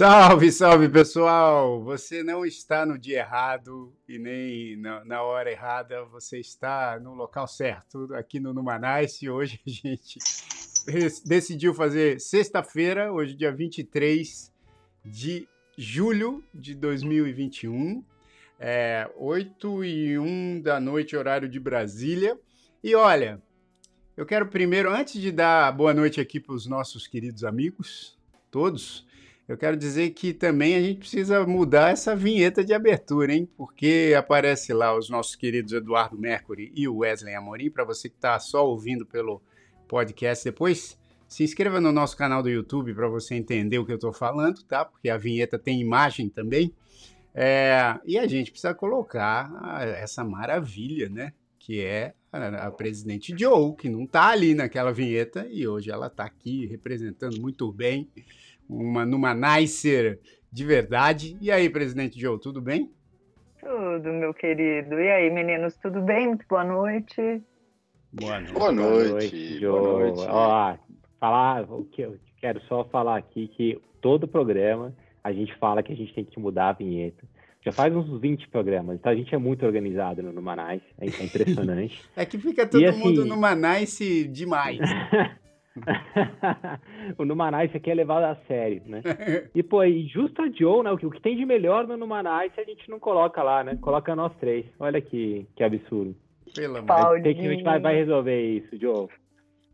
Salve, salve pessoal! Você não está no dia errado e nem na, na hora errada, você está no local certo, aqui no Numanais. E hoje a gente decidiu fazer sexta-feira, hoje, dia 23 de julho de 2021, é, 8 e 1 da noite, horário de Brasília. E olha, eu quero primeiro, antes de dar boa noite aqui para os nossos queridos amigos, todos, eu quero dizer que também a gente precisa mudar essa vinheta de abertura, hein? Porque aparece lá os nossos queridos Eduardo Mercury e Wesley Amorim. Para você que está só ouvindo pelo podcast depois, se inscreva no nosso canal do YouTube para você entender o que eu estou falando, tá? Porque a vinheta tem imagem também. É, e a gente precisa colocar essa maravilha, né? Que é a presidente Joe, que não está ali naquela vinheta e hoje ela está aqui representando muito bem uma numa Nicer de verdade. E aí, presidente Joe, tudo bem? Tudo, meu querido. E aí, meninos, tudo bem? Muito boa noite. Boa noite. Boa noite. Boa noite. Ó, falar, o que eu quero só falar aqui que todo programa a gente fala que a gente tem que mudar a vinheta. Já faz uns 20 programas, então a gente é muito organizado no Numanice, é, é impressionante. é que fica todo e, assim, mundo no Numanice demais. o Numanice aqui é levado a sério, né? E, pô, e justo a Joe, né? O que, o que tem de melhor no Numanice a gente não coloca lá, né? Coloca nós três. Olha que, que absurdo. Pelo amor tem que, A gente vai, vai resolver isso, Joe.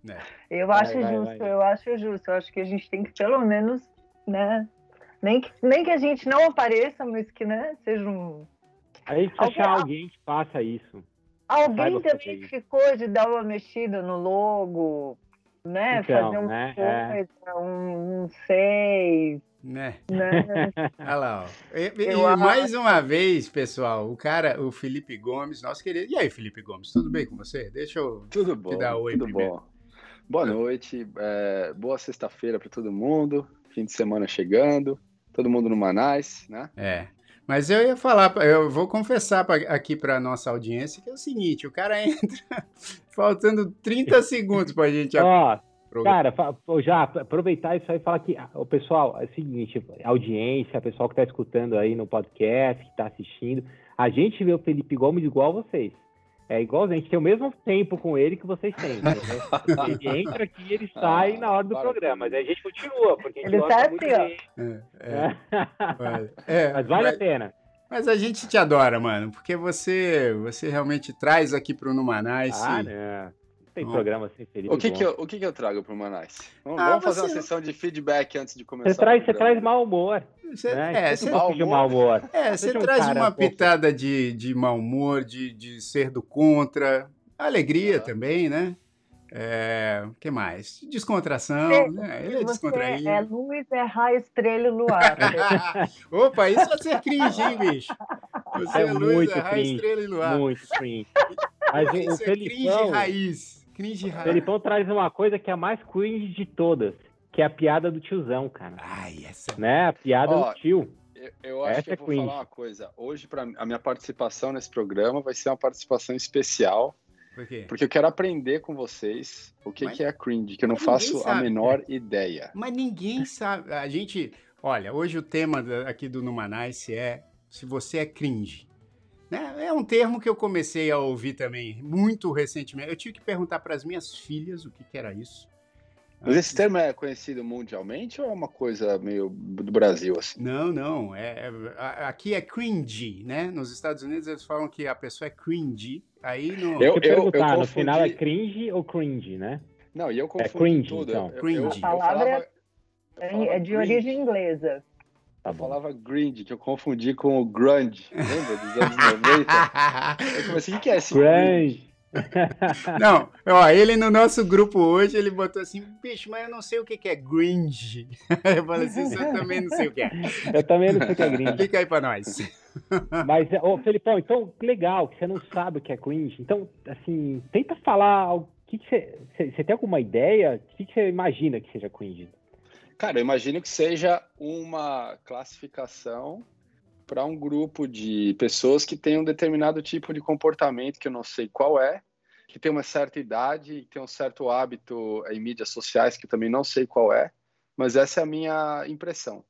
É. Eu vai, acho vai, justo, vai, eu acho justo. Eu acho que a gente tem que, pelo menos, né? Nem que, nem que a gente não apareça, mas que, né, seja um. A gente precisa achar alguém que faça isso. Alguém também ficou de dar uma mexida no logo, né? Então, fazer um né? coisa, é. um, um seis. Né? né? Olha lá, ó. E, e mais uma vez, pessoal, o cara, o Felipe Gomes, nosso querido. E aí, Felipe Gomes, tudo bem com você? Deixa eu tudo bom, te dar oi tudo primeiro. Bom. Boa noite, é, boa sexta-feira para todo mundo, fim de semana chegando, todo mundo no Manais, né? É. Mas eu ia falar, eu vou confessar pra, aqui para nossa audiência que é o seguinte: o cara entra faltando 30 segundos para a gente. Ó, cara, já aproveitar isso aí e falar que o pessoal, é o seguinte: audiência, pessoal que está escutando aí no podcast, que está assistindo, a gente vê o Felipe Gomes igual a vocês. É igual a gente tem o mesmo tempo com ele que vocês têm. Né? ele entra aqui e ele sai ah, na hora do programa. Mas a gente continua, porque a gente ele gosta tá muito assim, dele. É, é. é, mas vale mas, a pena. Mas a gente te adora, mano, porque você, você realmente traz aqui pro Numanais. Ah, né? Tem programa sem Felipe. O que, que, eu, o que, que eu trago pro Manais? Vamos, ah, vamos fazer uma sessão de feedback antes de começar. Você traz, você traz mau humor. Você, né? é, você, mau humor. Mau humor. É, você, traz uma pitada de, de mau humor, de, de ser do contra. Alegria ah. também, né? É, que mais? Descontração, você, né? Ele é descontraído. É luz, é raio, estrela e luar. Opa, isso é ser cringe, hein, bicho? Você é, é luz, muito é raio, cringe, estrela e luar. Muito cringe. Mas isso o é Felipão, cringe raiz. Cringe raiz. Felipão traz uma coisa que é a mais cringe de todas, que é a piada do tiozão, cara. Ai, essa... Né? A piada do tio. Eu, eu acho essa que eu vou falar uma coisa. Hoje, para a minha participação nesse programa vai ser uma participação especial por quê? Porque eu quero aprender com vocês o que, Mas... que é cringe, que eu não faço sabe, a menor ideia. Mas ninguém sabe. A gente. Olha, hoje o tema aqui do Numanice é se você é cringe. Né? É um termo que eu comecei a ouvir também muito recentemente. Eu tive que perguntar para as minhas filhas o que, que era isso. Mas esse termo é conhecido mundialmente ou é uma coisa meio do Brasil assim? Não, não. É, é, aqui é cringe, né? Nos Estados Unidos eles falam que a pessoa é cringe. Aí no. Eu, eu, perguntar, eu confundi... no final é cringe ou cringe, né? Não, e eu confundo é cringe, tudo. Então. Eu, cringe. a palavra é, é de cringe. origem inglesa. Tá eu falava grind, que eu confundi com o grunge. Lembra dos anos 90? eu comecei, o que é esse grunge? Não, ó, ele no nosso grupo hoje, ele botou assim, bicho, mas eu não sei o que, que é gringe. Eu falei assim, eu também não sei o que é. Eu também não sei o que é gringe. Explica aí pra nós. Mas, ô, Felipão, então, legal, que você não sabe o que é cringe. Então, assim, tenta falar, o que, que você, você tem alguma ideia? O que, que você imagina que seja cringe? Cara, eu imagino que seja uma classificação para um grupo de pessoas que tem um determinado tipo de comportamento que eu não sei qual é, que tem uma certa idade, que tem um certo hábito em mídias sociais que eu também não sei qual é, mas essa é a minha impressão.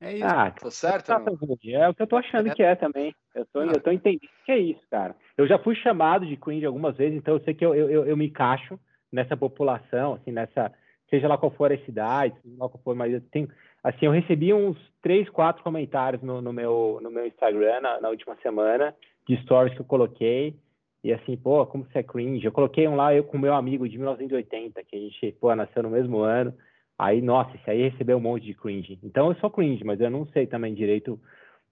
É isso. Ah, tô certo? Tá, é o que eu tô achando é. que é também. Eu tô, ah. eu tô entendendo que é isso, cara. Eu já fui chamado de cringe algumas vezes, então eu sei que eu, eu, eu me encaixo nessa população, assim, nessa, seja lá qual for a cidade, seja lá qual for, mas eu tenho, assim, eu recebi uns três, quatro comentários no, no meu, no meu Instagram na, na, última semana, de stories que eu coloquei, e assim, pô, como você é cringe. Eu coloquei um lá, eu com meu amigo de 1980, que a gente, pô, nasceu no mesmo ano, aí, nossa, esse aí recebeu um monte de cringe. Então eu sou cringe, mas eu não sei também direito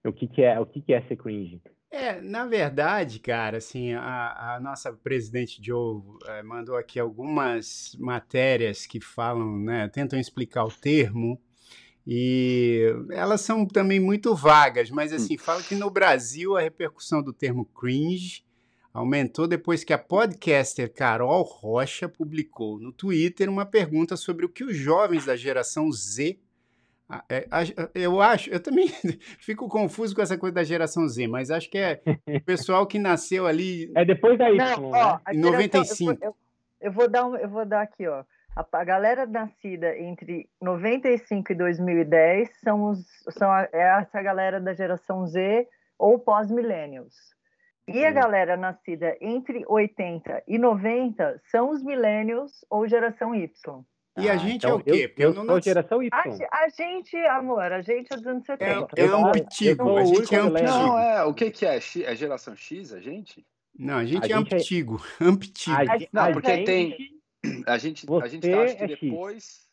o que que é, o que que é ser cringe. É, na verdade, cara, assim, a, a nossa presidente Joe é, mandou aqui algumas matérias que falam, né, tentam explicar o termo, e elas são também muito vagas, mas assim, hum. fala que no Brasil a repercussão do termo cringe aumentou depois que a podcaster Carol Rocha publicou no Twitter uma pergunta sobre o que os jovens da geração Z eu acho, eu também fico confuso com essa coisa da geração Z, mas acho que é o pessoal que nasceu ali. É depois da Y, Não, ó, né? em 95. Eu, eu, eu, vou dar um, eu vou dar aqui, ó. A, a, galera nascida entre 95 e 2010 são, os, são a, é essa galera da geração Z ou pós-millennials. E a galera nascida entre 80 e 90 são os millennials ou geração Y. E a ah, gente então, é o quê? Porque eu, eu, eu não geração Y. A, a, gente, amor, a gente é dos anos 70. É, é antigo, a gente é antigo. Não, é, o que que é? É geração X, a gente? Não, a gente a é gente antigo, é... antigo. Não, porque gente... tem... A gente, a gente acho que é depois... X.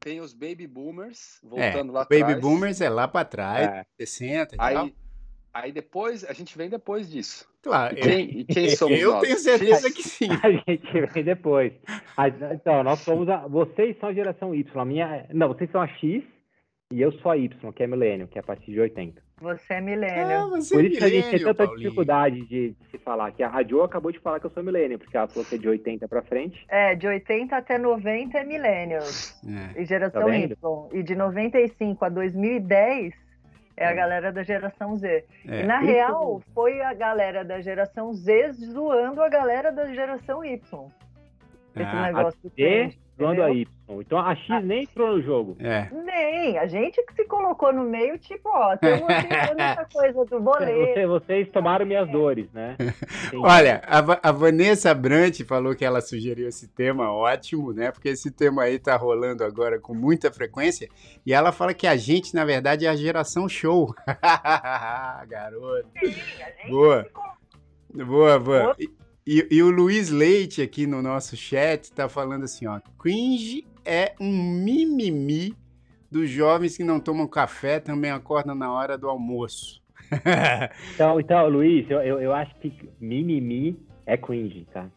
Tem os baby boomers, voltando é, lá atrás. Baby boomers é lá para trás, é. 60 e aí, tal. Aí depois, a gente vem depois disso. Claro. E quem, e quem somos eu nós? tenho certeza que sim. A gente vem depois. Então, nós somos a, vocês são a geração Y. A minha, não, vocês são a X e eu sou a Y, que é milênio, que é a partir de 80. Você é milênio. Ah, você Por isso que a gente tem tanta Paulinho. dificuldade de, de, se falar. Que a Radio acabou de falar que eu sou milênio, porque ela falou que é de 80 para frente. É, de 80 até 90 é milênio. É. E geração tá Y. E de 95 a 2010 é a galera da geração Z. É. E na real, foi a galera da geração Z zoando a galera da geração Y. Esse ah, negócio do trend, zoando a Y. Então a X ah. nem entrou no jogo. É. Nem. A gente que se colocou no meio, tipo, ó, estamos essa coisa do boleto. Você, vocês tomaram minhas dores, né? Olha, a, a, Vanessa Brant falou que ela sugeriu esse tema ótimo, né? Porque esse tema aí tá rolando agora com muita frequência. E ela fala que a gente, na verdade, é a geração show. Garoto. Sim, boa. Boa, boa. E, e, o Luiz Leite aqui no nosso chat tá falando assim, ó. Cringe é um mimimi dos jovens que não tomam café, também acordam na hora do almoço. então, então, Luiz, eu, eu, eu acho que mimimi é cringe, tá?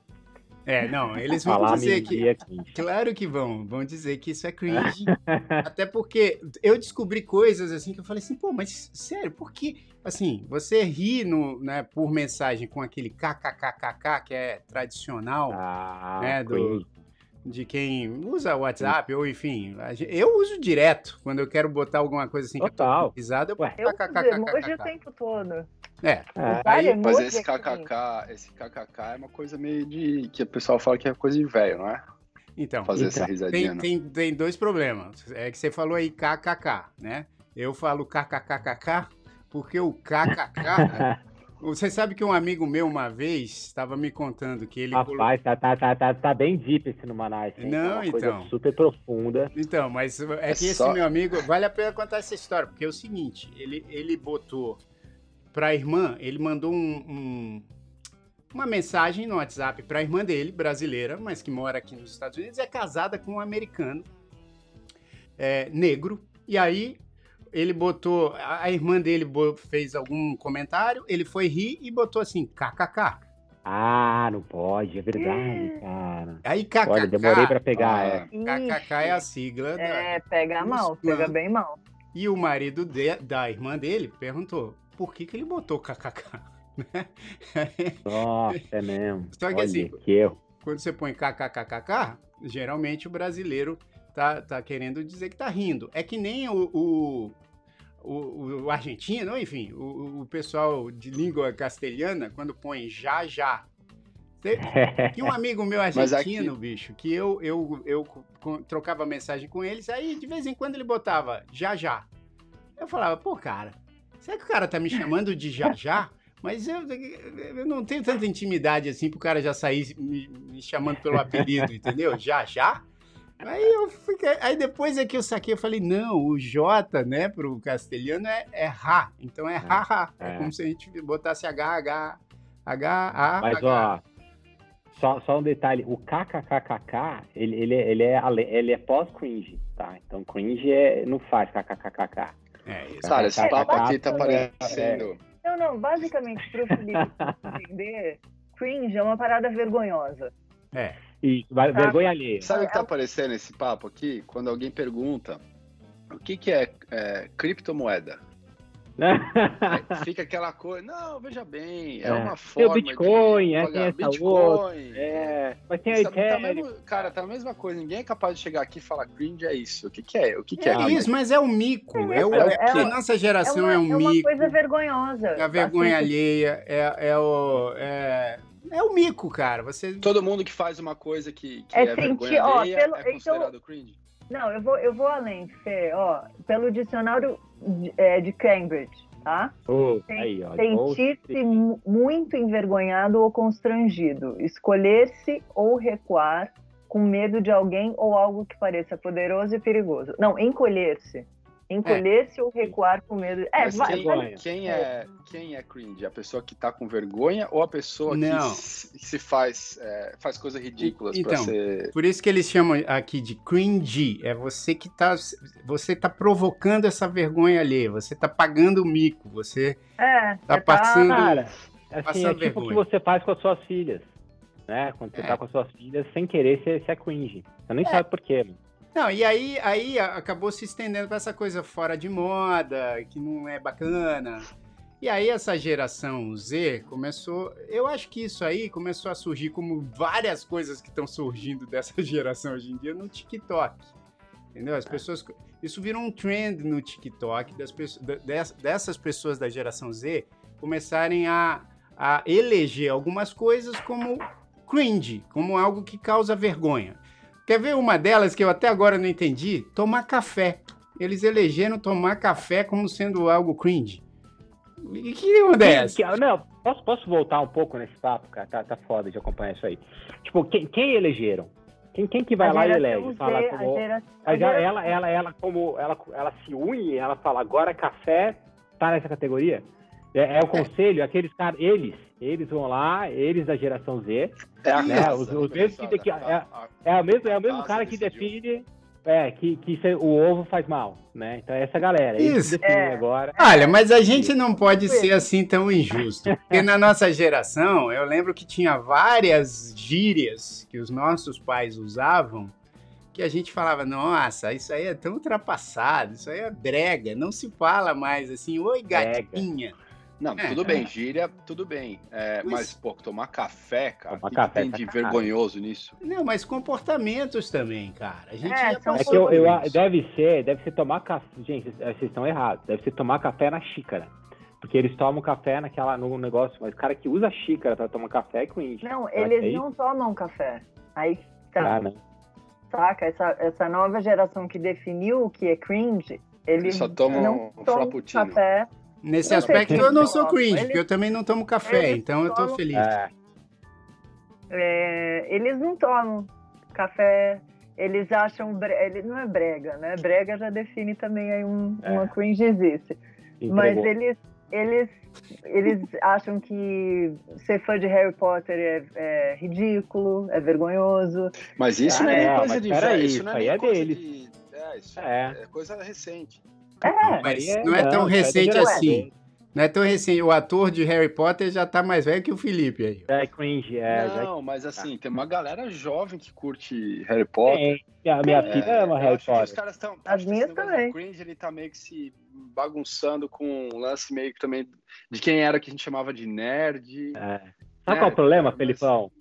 É, não, eles vão Falar dizer que. É claro que vão, vão dizer que isso é cringe. até porque eu descobri coisas assim que eu falei assim, pô, mas sério, por que. Assim, você ri no, né, por mensagem com aquele kkkk, que é tradicional, ah, né, do, de quem usa o WhatsApp, ou enfim, eu uso direto quando eu quero botar alguma coisa assim Total. que eu pisado, eu, eu kkkkk. o tempo todo. É. é. Aí, mas esse kkk, esse kkk é uma coisa meio de. que o pessoal fala que é coisa de velho, não é? Então, fazer então, essa risadinha. Tem, tem, tem, dois problemas. É que você falou aí kkk, né? Eu falo kkkk porque o kkk. você sabe que um amigo meu uma vez estava me contando que ele. Rapaz, colocou... tá, tá, tá, tá, tá bem deep esse no Manaus. Não, é então. super profunda. Então, mas é, é que só... esse meu amigo. Vale a pena contar essa história, porque é o seguinte: ele, ele botou para a irmã, ele mandou um, um, uma mensagem no WhatsApp para a irmã dele, brasileira, mas que mora aqui nos Estados Unidos, é casada com um americano é, negro. E aí ele botou, a irmã dele fez algum comentário, ele foi rir e botou assim, kkk. Ah, não pode, é verdade, cara. Aí, kkk. Olha, demorei pra pegar, é. KKK é a sigla. É, da, pega mal, pega bem mal. E o marido de, da irmã dele perguntou: por que, que ele botou kkk. Nossa, é mesmo. Só que Olha, assim, que quando você põe kkkk, geralmente o brasileiro tá, tá querendo dizer que tá rindo. É que nem o, o, o, o argentino, enfim, o, o pessoal de língua castelhana, quando põe já, já, tinha um amigo meu argentino, aqui... bicho, que eu, eu, eu trocava mensagem com eles, aí de vez em quando ele botava já já. Eu falava, pô, cara, será que o cara tá me chamando de já já? Mas eu, eu não tenho tanta intimidade assim pro cara já sair me, me chamando pelo apelido, entendeu? Já já? Aí eu fiquei, aí depois é que eu saquei, eu falei, não, o J, né, pro castelhano é, é Rá, então é Rá, Rá. É. é como se a gente botasse H, H, H, A, Mas, H. ó, só, só um detalhe, o KKKKK, ele, ele, ele é, ele é pós-cringe, tá? Então cringe é, não faz KKKKK. É, isso. Cara, esse papo aqui tá parecendo... Não, não, basicamente, pro Felipe entender, cringe é uma parada vergonhosa. É. E tá. vergonha alheia. Sabe o que tá aparecendo esse papo aqui? Quando alguém pergunta o que, que é, é criptomoeda? fica aquela coisa, não, veja bem, é, é. uma forma tem o Bitcoin, de é, tem essa Bitcoin, é, mas tem a tá, mesmo, Cara, tá a mesma coisa, ninguém é capaz de chegar aqui e falar cringe é isso, o que que é? O que que é? É isso, mas é o mico, é, o, é, é, a nossa geração é, uma, é um mico. É uma coisa vergonhosa. É a vergonha assim, alheia, é, é o... É... É o mico, cara. Você... Todo mundo que faz uma coisa que, que é, é vergonha ó, pelo, é considerado então, cringe. Não, eu vou, eu vou além, Fê. Ó, pelo dicionário de, é, de Cambridge, tá? Oh, Sentir-se muito envergonhado ou constrangido. Escolher-se ou recuar com medo de alguém ou algo que pareça poderoso e perigoso. Não, encolher-se. Encolher-se é. ou recuar com medo. É, vai, quem, vai. Quem, é, quem é cringe? A pessoa que tá com vergonha ou a pessoa Não. que se faz, é, faz coisas ridículas então, ser... Por isso que eles chamam aqui de cringe. É você que tá. Você tá provocando essa vergonha ali. Você tá pagando o mico. Você é, tá, tá passando. Cara, assim, é tipo o que você faz com as suas filhas. Né? Quando você é. tá com as suas filhas, sem querer, você, você é cringe. Você nem é. sabe por quê, mano. Não, e aí, aí acabou se estendendo para essa coisa fora de moda, que não é bacana. E aí essa geração Z começou, eu acho que isso aí começou a surgir como várias coisas que estão surgindo dessa geração hoje em dia no TikTok. Entendeu? As é. pessoas, isso virou um trend no TikTok das pessoas, dessas pessoas da geração Z começarem a, a eleger algumas coisas como cringe, como algo que causa vergonha. Quer ver uma delas que eu até agora não entendi? Tomar café. Eles elegeram tomar café como sendo algo cringe. E que onda é essa? Não, posso, posso voltar um pouco nesse papo, cara? Tá, tá foda de acompanhar isso aí. Tipo, quem, quem elegeram? Quem, quem que vai a lá e elege? Fala como, a geração... ela, ela, ela, como ela, ela se une, ela fala, agora café tá nessa categoria? É, é o conselho, aqueles caras, eles, eles vão lá, eles da geração Z. É né, os, os mesmos que, que é, é, o mesmo, é o mesmo cara que define é, que, que o ovo faz mal, né? Então é essa galera. Isso. É. agora. Olha, mas a gente não pode ser assim tão injusto. Porque na nossa geração, eu lembro que tinha várias gírias que os nossos pais usavam que a gente falava, nossa, isso aí é tão ultrapassado, isso aí é brega, não se fala mais assim, oi gatinha. Brega. Não, é, tudo bem, é. gíria, tudo bem. É, mas, pô, tomar café, cara, tomar que café, que tem de vergonhoso nisso? Não, mas comportamentos também, cara. A gente é, é que eu, eu deve ser, deve ser tomar café. Gente, vocês estão errados. Deve ser tomar café na xícara. Porque eles tomam café naquela, no negócio, mas o cara que usa xícara para tomar café é cringe. Não, eles é não tomam café. Aí tá. Ah. Saca? Essa, essa nova geração que definiu o que é cringe, eles, eles só tomam não um tomam café Nesse aspecto eu não sou cringe, porque eu também não tomo café, então eu tô feliz. É. É, eles não tomam café, eles acham. Bre... Ele não é brega, né? Brega já define também aí um, é. uma cringe existe. Entregou. Mas eles, eles, eles acham que ser fã de Harry Potter é, é ridículo, é vergonhoso. Mas isso ah, não é, é coisa de velho, isso não é, é deles. De... É, isso é. é coisa recente. É, mas não é tão recente assim. Não é tão recente. O ator de Harry Potter já tá mais velho que o Felipe aí. É cringe, é. Não, já... mas assim, tem uma galera jovem que curte Harry Potter. É, a minha é, filha ama Harry Potter. Os caras tão, As minhas também. O cringe, ele tá meio que se bagunçando com um lance meio que também de quem era que a gente chamava de nerd. É. Sabe é, qual é o problema, Felipão?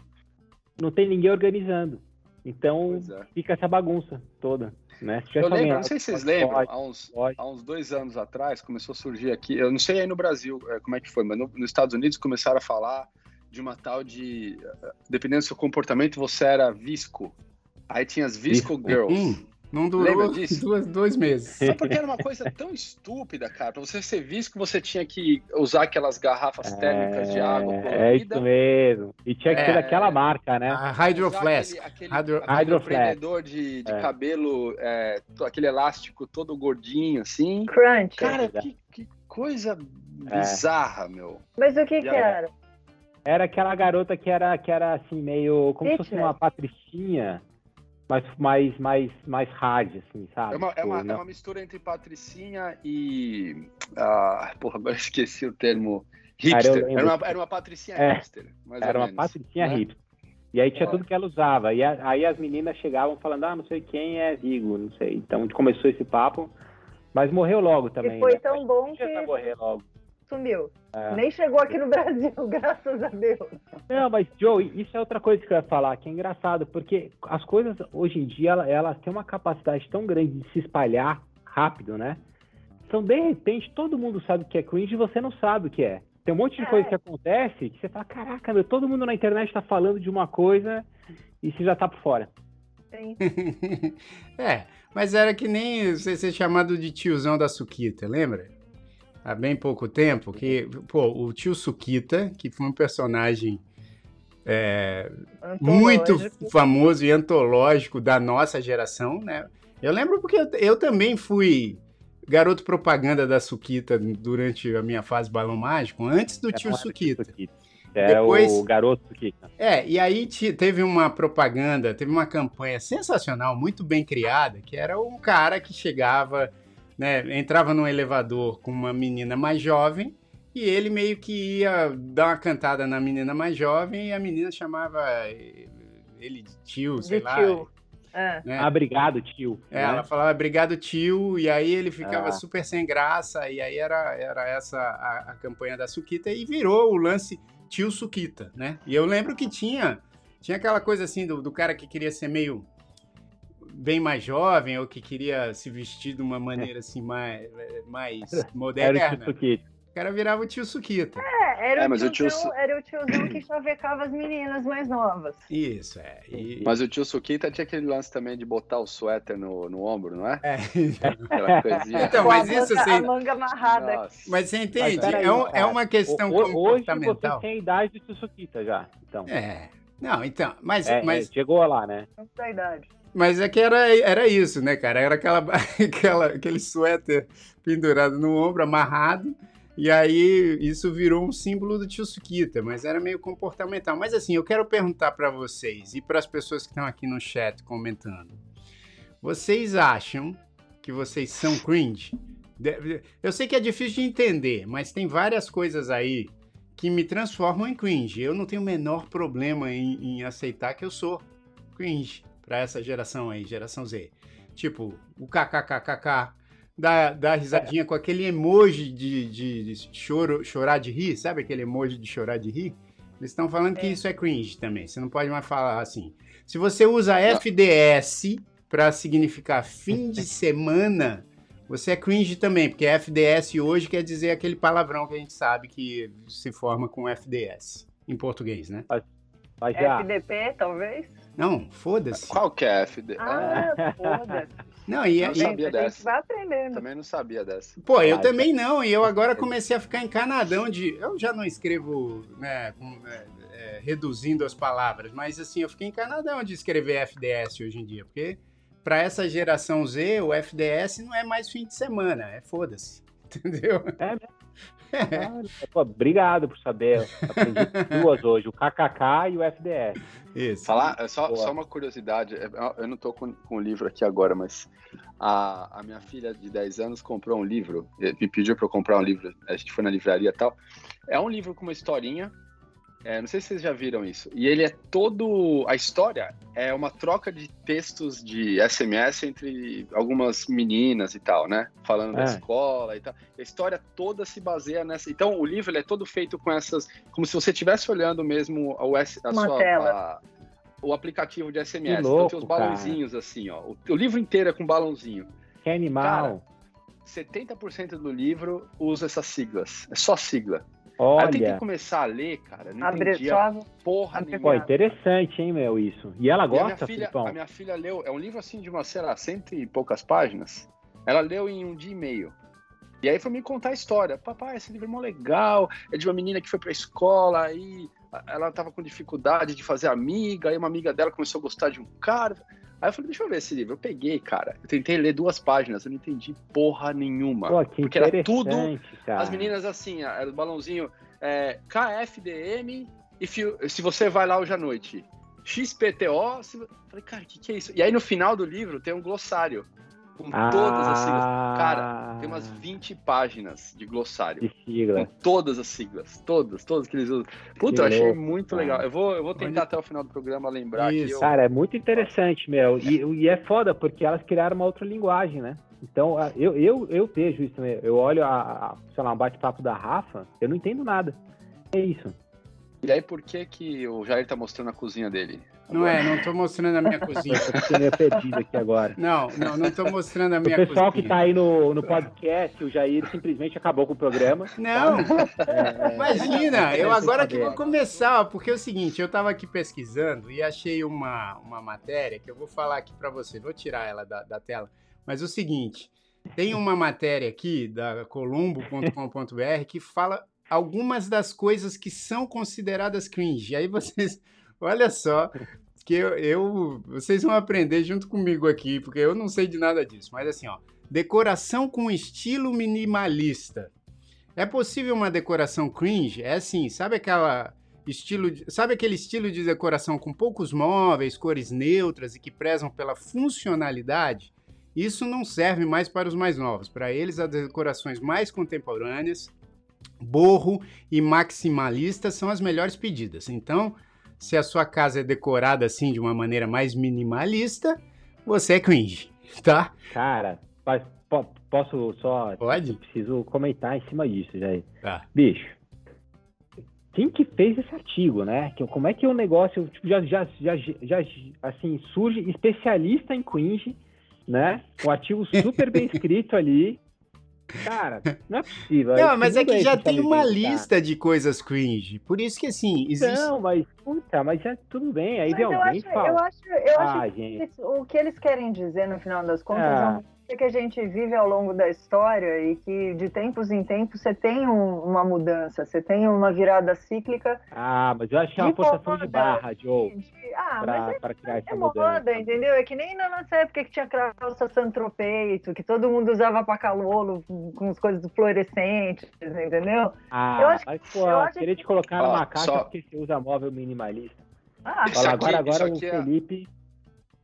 Não tem ninguém organizando. Então é. fica essa bagunça toda. Né? Eu lembro, não sei se vocês lembram, há uns, há uns dois anos atrás começou a surgir aqui, eu não sei aí no Brasil é, como é que foi, mas no, nos Estados Unidos começaram a falar de uma tal de, dependendo do seu comportamento, você era visco. Aí tinha as visco, girls. Hum. Não durou duas, dois meses. Só porque era uma coisa tão estúpida, cara. Pra você ser visto que você tinha que usar aquelas garrafas térmicas de água É, é isso colorida. mesmo. E tinha que ser É. daquela marca, né? A Hydro usar Flask. Aquele, aquele, Hydro- aquele Hydro Flask. prendedor de, de É. cabelo, é, aquele elástico todo gordinho, assim. Crunch. Cara, que, que coisa É. bizarra, meu. Mas o que que E era? Era aquela garota que era, que era assim, meio. Como se fosse uma patricinha, mas mais, mais, mais hard, assim, sabe? É uma, é, Tipo, uma, é uma mistura entre patricinha e. Ah, porra, agora esqueci o termo. Hipster. Era uma, era uma patricinha É. hipster. Mais Era ou uma menos, patricinha né? hipster. E aí tinha Olha. tudo que ela usava. E a- aí as meninas chegavam falando, ah, não sei quem é Vigo, não sei. Então começou esse papo, mas morreu logo também. E foi né? tão bom que morrer logo. Sumiu. É. Nem chegou aqui no Brasil, graças a Deus. Não, mas Joe, isso é outra coisa que eu ia falar, que é engraçado, porque as coisas hoje em dia ela- elas têm uma capacidade tão grande de se espalhar rápido, né? Então, de repente, todo mundo sabe o que é cringe e você não sabe o que é. Tem um monte de É. coisa que acontece que você fala, caraca, meu, todo mundo na internet tá falando de uma coisa e você já tá por fora. Sim. é, mas era que nem você ser chamado de tiozão da Suquita, lembra? Há bem pouco tempo, que, pô, o tio Suquita, que foi um personagem é, muito famoso e antológico da nossa geração, né? Eu lembro porque eu, eu também fui garoto propaganda da Suquita durante a minha fase Balão Mágico, antes do tio Era o Suquita. Suquita. Era Depois- o garoto Suquita. É, e aí te- teve uma propaganda, teve uma campanha sensacional, muito bem criada, que era um cara que chegava, né, entrava num elevador com uma menina mais jovem e ele meio que ia dar uma cantada na menina mais jovem e a menina chamava ele de tio, sei De lá. tio. É. né? Ah, obrigado, tio. É, né? ela falava obrigado tio, e aí ele ficava Ah. super sem graça, e aí era, era essa a, a campanha da Suquita, e virou o lance tio Suquita, né? E eu lembro que tinha, tinha aquela coisa assim do, do cara que queria ser meio bem mais jovem, ou que queria se vestir de uma maneira assim mais, mais Era o moderna. tio Suquita. O cara virava o tio Suquita. É, era, É, o mas o tio tiozão, era o tiozão que chavecava as meninas mais novas. Isso, é. E, Mas o tio Suquita tinha aquele lance também de botar o suéter no, no ombro, não é? é, Aquela coisinha. Então, mas a isso manga, assim- a manga amarrada. Nossa. mas você entende? peraí, é, um- é uma questão O- o- Hoje você comportamental. tem a idade do tio Suquita já. Então, É. Não, então, mas, É, mas é, chegou lá, né? Não da idade. Mas é que era, era isso, né, cara? Era aquela, aquela, aquele suéter pendurado no ombro, amarrado, e aí isso virou um símbolo do tio Suquita, mas era meio comportamental. Mas assim, eu quero perguntar pra vocês e para as pessoas que estão aqui no chat comentando. Vocês acham que vocês são cringe? Eu sei que é difícil de entender, mas tem várias coisas aí que me transformam em cringe. Eu não tenho o menor problema em, em aceitar que eu sou cringe para essa geração aí, geração Z. Tipo, o kkkk, dar, dar risadinha com aquele emoji de, de, de choro, chorar de rir, sabe aquele emoji de chorar de rir? Eles estão falando que É. isso é cringe também. Você não pode mais falar assim. Se você usa FDS para significar fim de semana, você é cringe também, porque FDS hoje quer dizer aquele palavrão que a gente sabe que se forma com FDS em português, né? Mas já. FDP, talvez? Não, foda-se. Qual que é a FD? Ah, foda-se. Não, e, Eu e- sabia Gente, a gente dessa. vai aprendendo. também não sabia dessa. Pô, eu Ah, também não, e eu agora comecei a ficar encanadão de. Eu já não escrevo, né, com- é, é, reduzindo as palavras, mas assim, eu fiquei encanadão de escrever FDS hoje em dia, porque para essa geração Z, o FDS não é mais fim de semana, é foda-se. Entendeu? É mesmo? Pô, obrigado por saber. Aprendi duas hoje, o KKK e o FDS. Isso. Falar, é só, só uma curiosidade, é, eu não tô com, com o livro aqui agora, mas a, a minha filha de 10 anos comprou um livro, eh, me pediu para eu comprar um livro, a gente foi na livraria e tal. É um livro com uma historinha, é, não sei se vocês já viram isso, e ele é todo. A história é uma troca de textos de SMS entre algumas meninas e tal, né? Falando da É. escola e tal. A história toda se baseia nessa. Então, o livro ele é todo feito com essas. Como se você estivesse olhando mesmo a, US, a Uma sua. tela. a- o aplicativo de SMS. Que então louco, tem os balãozinhos assim, ó. O, o livro inteiro é com balãozinho. Que animal. 70% do livro usa essas siglas. É só sigla. Olha. Aí eu tentei começar a ler, cara, não Abre entendia só... porra nenhuma. Pô, interessante, hein, meu, isso. E ela gosta, e a minha filha, A minha filha leu, é um livro assim de uma, sei lá, cento e poucas páginas. Ela leu em um dia e meio. E aí foi me contar a história. Papai, esse livro é mó legal. É de uma menina que foi pra escola, aí ela tava com dificuldade de fazer amiga, aí uma amiga dela começou a gostar de um cara. Aí eu falei, deixa eu ver esse livro. Eu peguei, cara. Eu tentei ler duas páginas, eu não entendi porra nenhuma. Pô, porque era tudo. Cara. As meninas assim, era o balãozinho é, KFDM, e se você vai lá hoje à noite. XPTO. Se... Falei, cara, o que, que é isso? E aí no final do livro tem um glossário com ah, todas as siglas. Cara, tem umas 20 páginas de glossário. De sigla. Com todas as siglas. Todas, todas que eles usam. Puta, eu achei muito legal. Eu vou, eu vou tentar até o final do programa lembrar Isso. Eu... Cara, é muito interessante, meu. E, e é foda, porque elas criaram uma outra linguagem, né? Então, eu, eu, eu vejo isso também. Eu olho, a, a sei lá, um bate-papo da Rafa, eu não entendo nada. É isso. E aí, por que que o Jair tá mostrando a cozinha dele? Não é, não tô mostrando a minha cozinha. Eu tô meio perdido aqui agora. Não, não, não tô mostrando a minha cozinha. O pessoal cozinha. que tá aí no, no podcast, o Jair simplesmente acabou com o programa. Não, é, imagina, eu agora que vou começar, porque é o seguinte, eu tava aqui pesquisando e achei uma, uma matéria que eu vou falar aqui para você, vou tirar ela da, da tela, mas é o seguinte, tem uma matéria aqui da columbo.com.br que fala algumas das coisas que são consideradas cringe. Aí vocês, olha só, que eu, eu, vocês vão aprender junto comigo aqui, porque eu não sei de nada disso. Mas assim, ó, decoração com estilo minimalista. É possível uma decoração cringe? É assim, sabe aquela estilo, de, sabe aquele estilo de decoração com poucos móveis, cores neutras e que prezam pela funcionalidade? Isso não serve mais para os mais novos. Para eles, as decorações mais contemporâneas borro e maximalista são as melhores pedidas. Então, se a sua casa é decorada assim de uma maneira mais minimalista, você é cringe, tá? Cara, posso só. Pode? Preciso comentar em cima disso, já. Tá. Bicho, quem que fez esse artigo, né? Como é que o negócio tipo, já, já, já, já assim, surge especialista em cringe, né? Um artigo super bem escrito ali. Cara, não é possível. Não, mas é que já tem uma lista de coisas cringe. Por isso que, assim, existe... Não, mas, puta, mas já tudo bem. Aí mas vem alguém acho, fala... Eu acho, eu ah, acho que o que eles querem dizer, no final das contas, ah. é que a gente vive ao longo da história e que de tempos em tempos você tem um, uma mudança, você tem uma virada cíclica. Ah, mas eu acho que é uma forçação de barra, Joe. De, ah, pra, mas é, pra criar essa é moda, entendeu? É que nem na nossa época que tinha calça santropeito, que todo mundo usava pacalolo com as coisas fluorescentes, entendeu? Ah, eu acho mas, que, pô, eu acho querer que... te colocar numa caixa só... porque você usa móvel minimalista. Ah, Fala, agora, agora o é Felipe...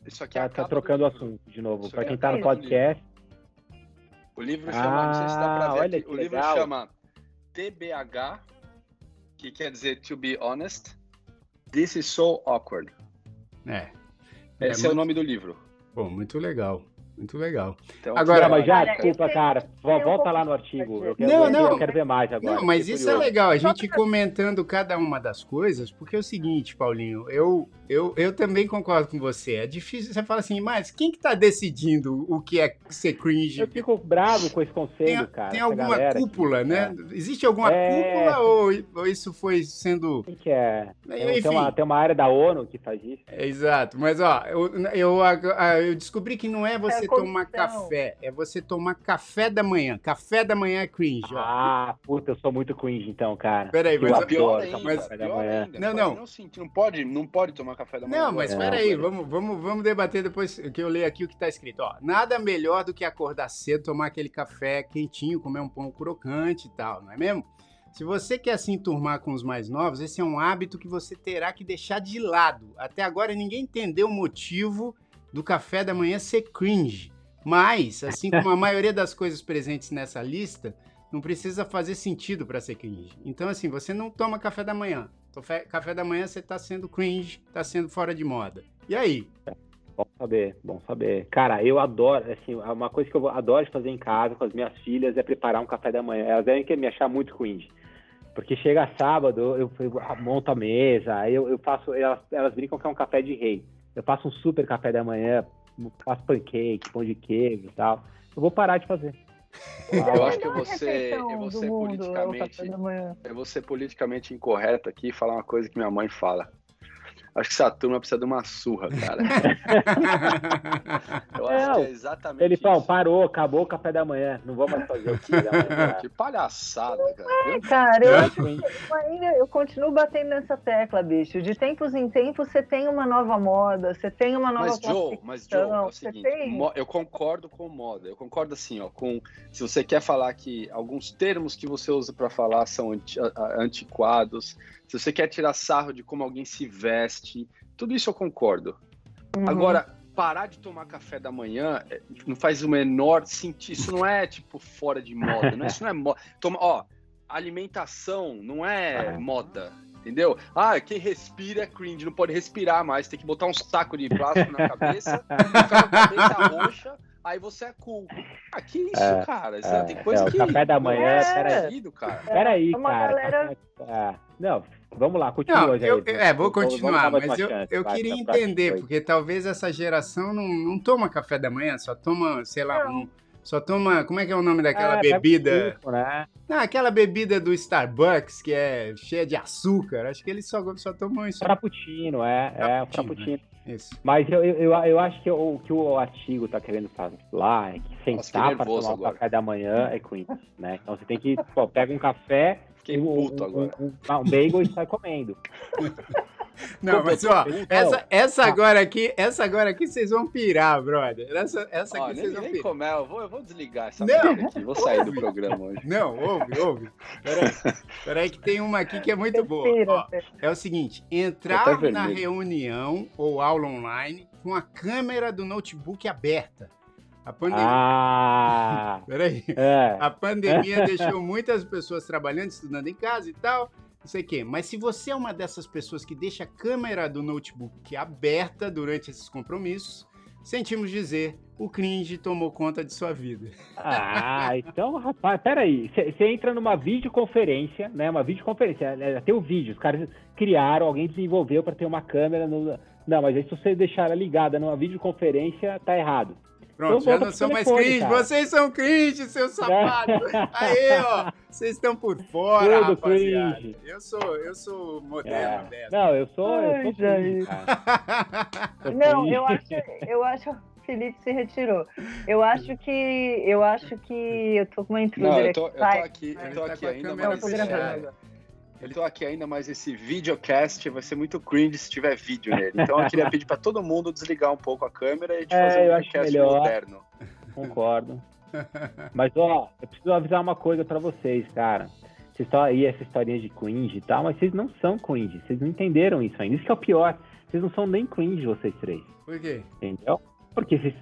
Isso aqui tá, tá trocando o assunto de novo. Para quem tá no podcast. O livro chama, ah, não sei se dá pra ver olha aqui, o livro legal. chama TBH, que quer dizer To Be Honest, This is So Awkward. É. Esse é, é o nome do livro. Pô, muito legal. Muito legal. Então, agora, mas já, desculpa, cara, volta lá no artigo. Eu quero, não, não, eu quero ver mais agora. Não, mas isso é legal, a gente comentando cada uma das coisas, porque é o seguinte, Paulinho, eu, eu, eu também concordo com você. É difícil, você fala assim, mas quem que tá decidindo o que é ser cringe? Eu fico bravo com esse conselho, tem, cara. Tem alguma cúpula, né? É. Existe alguma é... cúpula ou, ou, isso foi sendo... O que é? Enfim. Tem, uma, tem uma área da ONU que faz isso. É, exato, mas ó, eu, eu, eu descobri que não é você você tomar café, é você tomar café da manhã. Café da manhã é cringe. Ó. Ah, puta, eu sou muito cringe então, cara. Peraí, mas... É pior ainda, mas... Café da manhã. Não, não. Não, sim, não, pode, não pode tomar café da manhã. Não, mas peraí, vamos, vamos, vamos debater depois que eu ler aqui o que tá escrito. Ó, nada melhor do que acordar cedo, tomar aquele café quentinho, comer um pão crocante e tal, não é mesmo? Se você quer se enturmar com os mais novos, esse é um hábito que você terá que deixar de lado. Até agora ninguém entendeu o motivo do café da manhã ser cringe. Mas, assim como a maioria das coisas presentes nessa lista, não precisa fazer sentido para ser cringe. Então, assim, você não toma café da manhã. Café da manhã você está sendo cringe, está sendo fora de moda. E aí? Bom saber, bom saber. Cara, eu adoro, assim, uma coisa que eu adoro fazer em casa com as minhas filhas é preparar um café da manhã. Elas devem me achar muito cringe. Porque chega sábado, eu, eu monto a mesa, eu, eu faço, elas, elas brincam que é um café de rei. Eu faço um super café da manhã, faço pancake, pão de queijo e tal. Eu vou parar de fazer. Eu acho que vou ser, eu vou ser politicamente, eu vou ser politicamente incorreto aqui e falar uma coisa que minha mãe fala. Acho que essa turma precisa de uma surra, cara. eu acho que é exatamente Felipão, isso. parou, acabou o café da manhã. Não vou mais fazer o que manhã. Que palhaçada, cara. É, cara, eu, acho que eu ainda eu continuo batendo nessa tecla, bicho. De tempos em tempos você tem uma nova moda, você tem uma nova Mas, Joe, mas, Joe, é o seguinte, tem... eu concordo com moda. Eu concordo assim, ó, com se você quer falar que alguns termos que você usa para falar são antiquados, se você quer tirar sarro de como alguém se veste, tudo isso eu concordo. Uhum. Agora, parar de tomar café da manhã é, não faz o menor sentido. Isso não é tipo fora de moda, não é, isso não é moda. Toma, ó, alimentação não é moda, entendeu? Ah, quem respira é cringe, não pode respirar mais, tem que botar um saco de plástico na cabeça, ficar com a cabeça roxa aí você é cool. Ah, que isso, é, cara? Isso é, tem coisa é, que. café da manhã, é, peraí. Cara. Peraí, é cara. Galera... É, não, vamos lá, continua. Não, eu, é, vou continuar, mas eu, eu vai, queria entender, porque talvez essa geração não, não toma café da manhã, só toma, sei lá, um, só toma. Como é que é o nome daquela é, bebida? Né? Não, aquela bebida do Starbucks que é cheia de açúcar. Acho que eles só, só tomam isso. Frappuccino, é. é, o frappuccino. Isso. Mas eu, eu, eu acho que o que o artigo está querendo falar é que sentar para tomar o café da manhã é Queen, né? Então você tem que, pô, pega um café, Fiquei puto um, agora. Um, um, um bagel e sai comendo. Não, mas ó, essa, essa agora aqui, essa agora aqui vocês vão pirar, brother. Essa, essa aqui vocês vão nem pirar. Comer, eu vou, eu vou desligar essa não, aqui, vou sair ouve. do programa hoje. Não, ouve, ouve. Peraí, peraí que tem uma aqui que é muito boa. Ó, é o seguinte, entrar na reunião ou aula online com a câmera do notebook aberta. A pandemia. Ah, Peraí. É. A pandemia deixou muitas pessoas trabalhando, estudando em casa e tal não sei o quê. Mas se você é uma dessas pessoas que deixa a câmera do notebook aberta durante esses compromissos, sentimos dizer, o cringe tomou conta de sua vida. Ah, então, rapaz, peraí. Você entra numa videoconferência, né? Uma videoconferência, né, tem o vídeo, os caras criaram, alguém desenvolveu para ter uma câmera no. Não, mas aí se você deixar ela ligada numa videoconferência, tá errado. Pronto, já não são mais cringe. Cara. Vocês são cringe, seus sapatos. Aí, ó. Vocês estão por fora, Tudo rapaziada. Cringe. Eu sou, eu sou moderno é. Não, eu sou, Ai, eu sou cringe, Não, eu acho, eu acho... Felipe se retirou. Eu acho que. Eu acho que. Eu tô com uma intruder Não, eu tô, eu tô aqui, eu tô aqui tá ainda, mas. Eu tô gravando. Eu tô aqui ainda, mas esse videocast vai ser muito cringe se tiver vídeo nele. Então eu queria pedir para todo mundo desligar um pouco a câmera e a gente é, fazer um videocast moderno. Concordo. Mas ó, eu preciso avisar uma coisa para vocês, cara. Vocês estão aí essa historinha de cringe e tal, mas vocês não são cringe. Vocês não entenderam isso ainda. Isso que é o pior. Vocês não são nem cringe, vocês três. Por quê? Entendeu? Porque vocês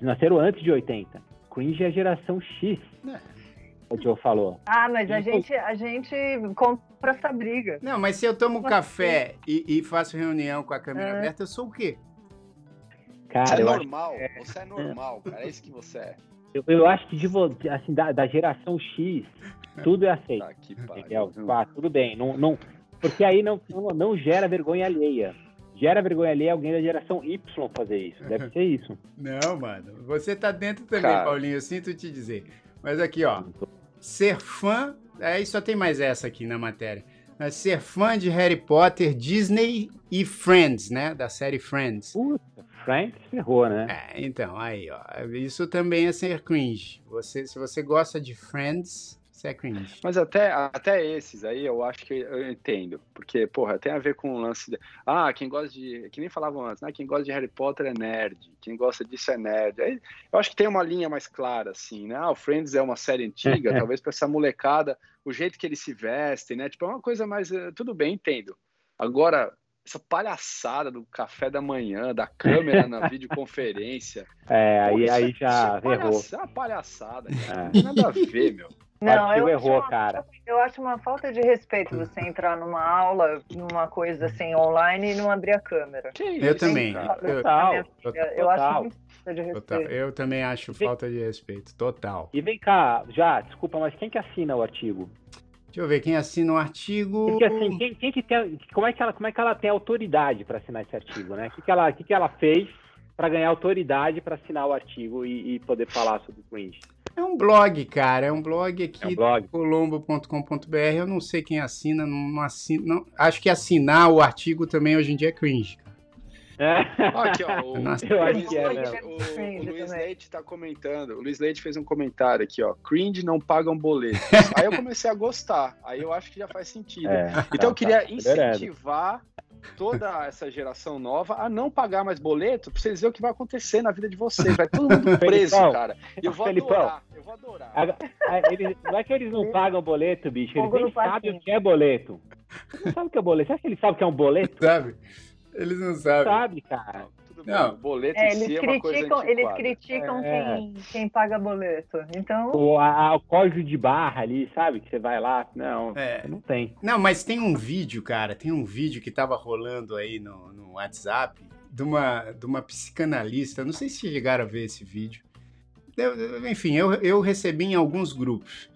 nasceram antes de 80. Cringe é a geração X. É o Joe falou. Ah, mas a gente, a gente compra essa briga. Não, mas se eu tomo Como café e, e, faço reunião com a câmera é. aberta, eu sou o quê? Cara, você é normal, acho... É. você é normal, cara, é isso que você é. Eu, eu acho que de, assim, da, da, geração X, tudo é aceito. Tá aqui, ah, tudo bem, não, não, porque aí não, não, não gera vergonha alheia gera vergonha ali alguém da geração Y fazer isso. Deve ser isso. Não, mano. Você tá dentro também, Cara. Paulinho. Eu sinto te dizer. Mas aqui, ó. Ser fã. Aí só tem mais essa aqui na matéria. Mas ser fã de Harry Potter, Disney e Friends, né? Da série Friends. Puta, Friends ferrou, né? É, então, aí, ó. Isso também é ser cringe. Você, se você gosta de Friends, é cringe. Mas até, até esses aí eu acho que eu entendo. Porque, porra, tem a ver com o lance de. Ah, quem gosta de. Que nem falavam antes, né? Quem gosta de Harry Potter é nerd. Quem gosta disso é nerd. Aí, eu acho que tem uma linha mais clara, assim, né? Ah, o Friends é uma série antiga, talvez para essa molecada, o jeito que eles se vestem, né? Tipo, é uma coisa mais. Eh, tudo bem, entendo. Agora, essa palhaçada do café da manhã, da câmera na videoconferência. É, aí, aí já é errou. É uma palhaçada, cara. É. Nada a ver, meu. Não, eu errou, uma, cara. Eu acho uma falta de respeito você entrar numa aula, numa coisa assim online e não abrir a câmera. Que isso, eu também. Eu, total, eu acho muito falta de respeito. Total. Eu também acho falta de respeito, total. E vem cá, já, desculpa, mas quem que assina o artigo? Deixa eu ver, quem assina o artigo. Porque, assim, quem, quem que tem, como, é que ela, como é que ela tem autoridade para assinar esse artigo, né? O que, que, ela, que, que ela fez para ganhar autoridade para assinar o artigo e, e, poder falar sobre o cringe? É um blog, cara. É um blog aqui, É um blog. colombo.com.br. Eu não sei quem assina, não assina. Não, acho que assinar o artigo também hoje em dia é cringe. cara. Ó, aqui, ó, o, Nossa. Eu o acho Luiz que é, Leite- né? o- o Cringe Luiz também. Leite tá comentando. O Luiz Leite fez um comentário aqui, ó. Cringe não pagam boletos. Aí eu comecei a gostar. Aí eu acho que já faz sentido. É, Então tá, eu queria tá incentivar toda essa geração nova a não pagar mais boleto pra vocês verem o que vai acontecer na vida de vocês. Vai todo mundo preso, Felipão, cara. Eu vou Felipão. adorar. Eu vou adorar. Agora, eles- não é que eles não pagam boleto, bicho. Eles nem sabem o que é boleto. Eles não sabem o que é boleto. Você acha que eles sabem o que é um boleto? Sabe? Eles Não sabem. sabe, cara. Não. O boleto É, em si eles é uma coisa criticam, eles criticam É. quem, quem paga boleto. Então, O, a- a- o código de barra ali, sabe? Que você vai lá. Não, É. não tem. Não, mas tem um vídeo, cara, tem um vídeo que tava rolando aí no, no WhatsApp de uma, de uma psicanalista, não sei se chegaram a ver esse vídeo. Eu- enfim, eu, eu recebi em alguns grupos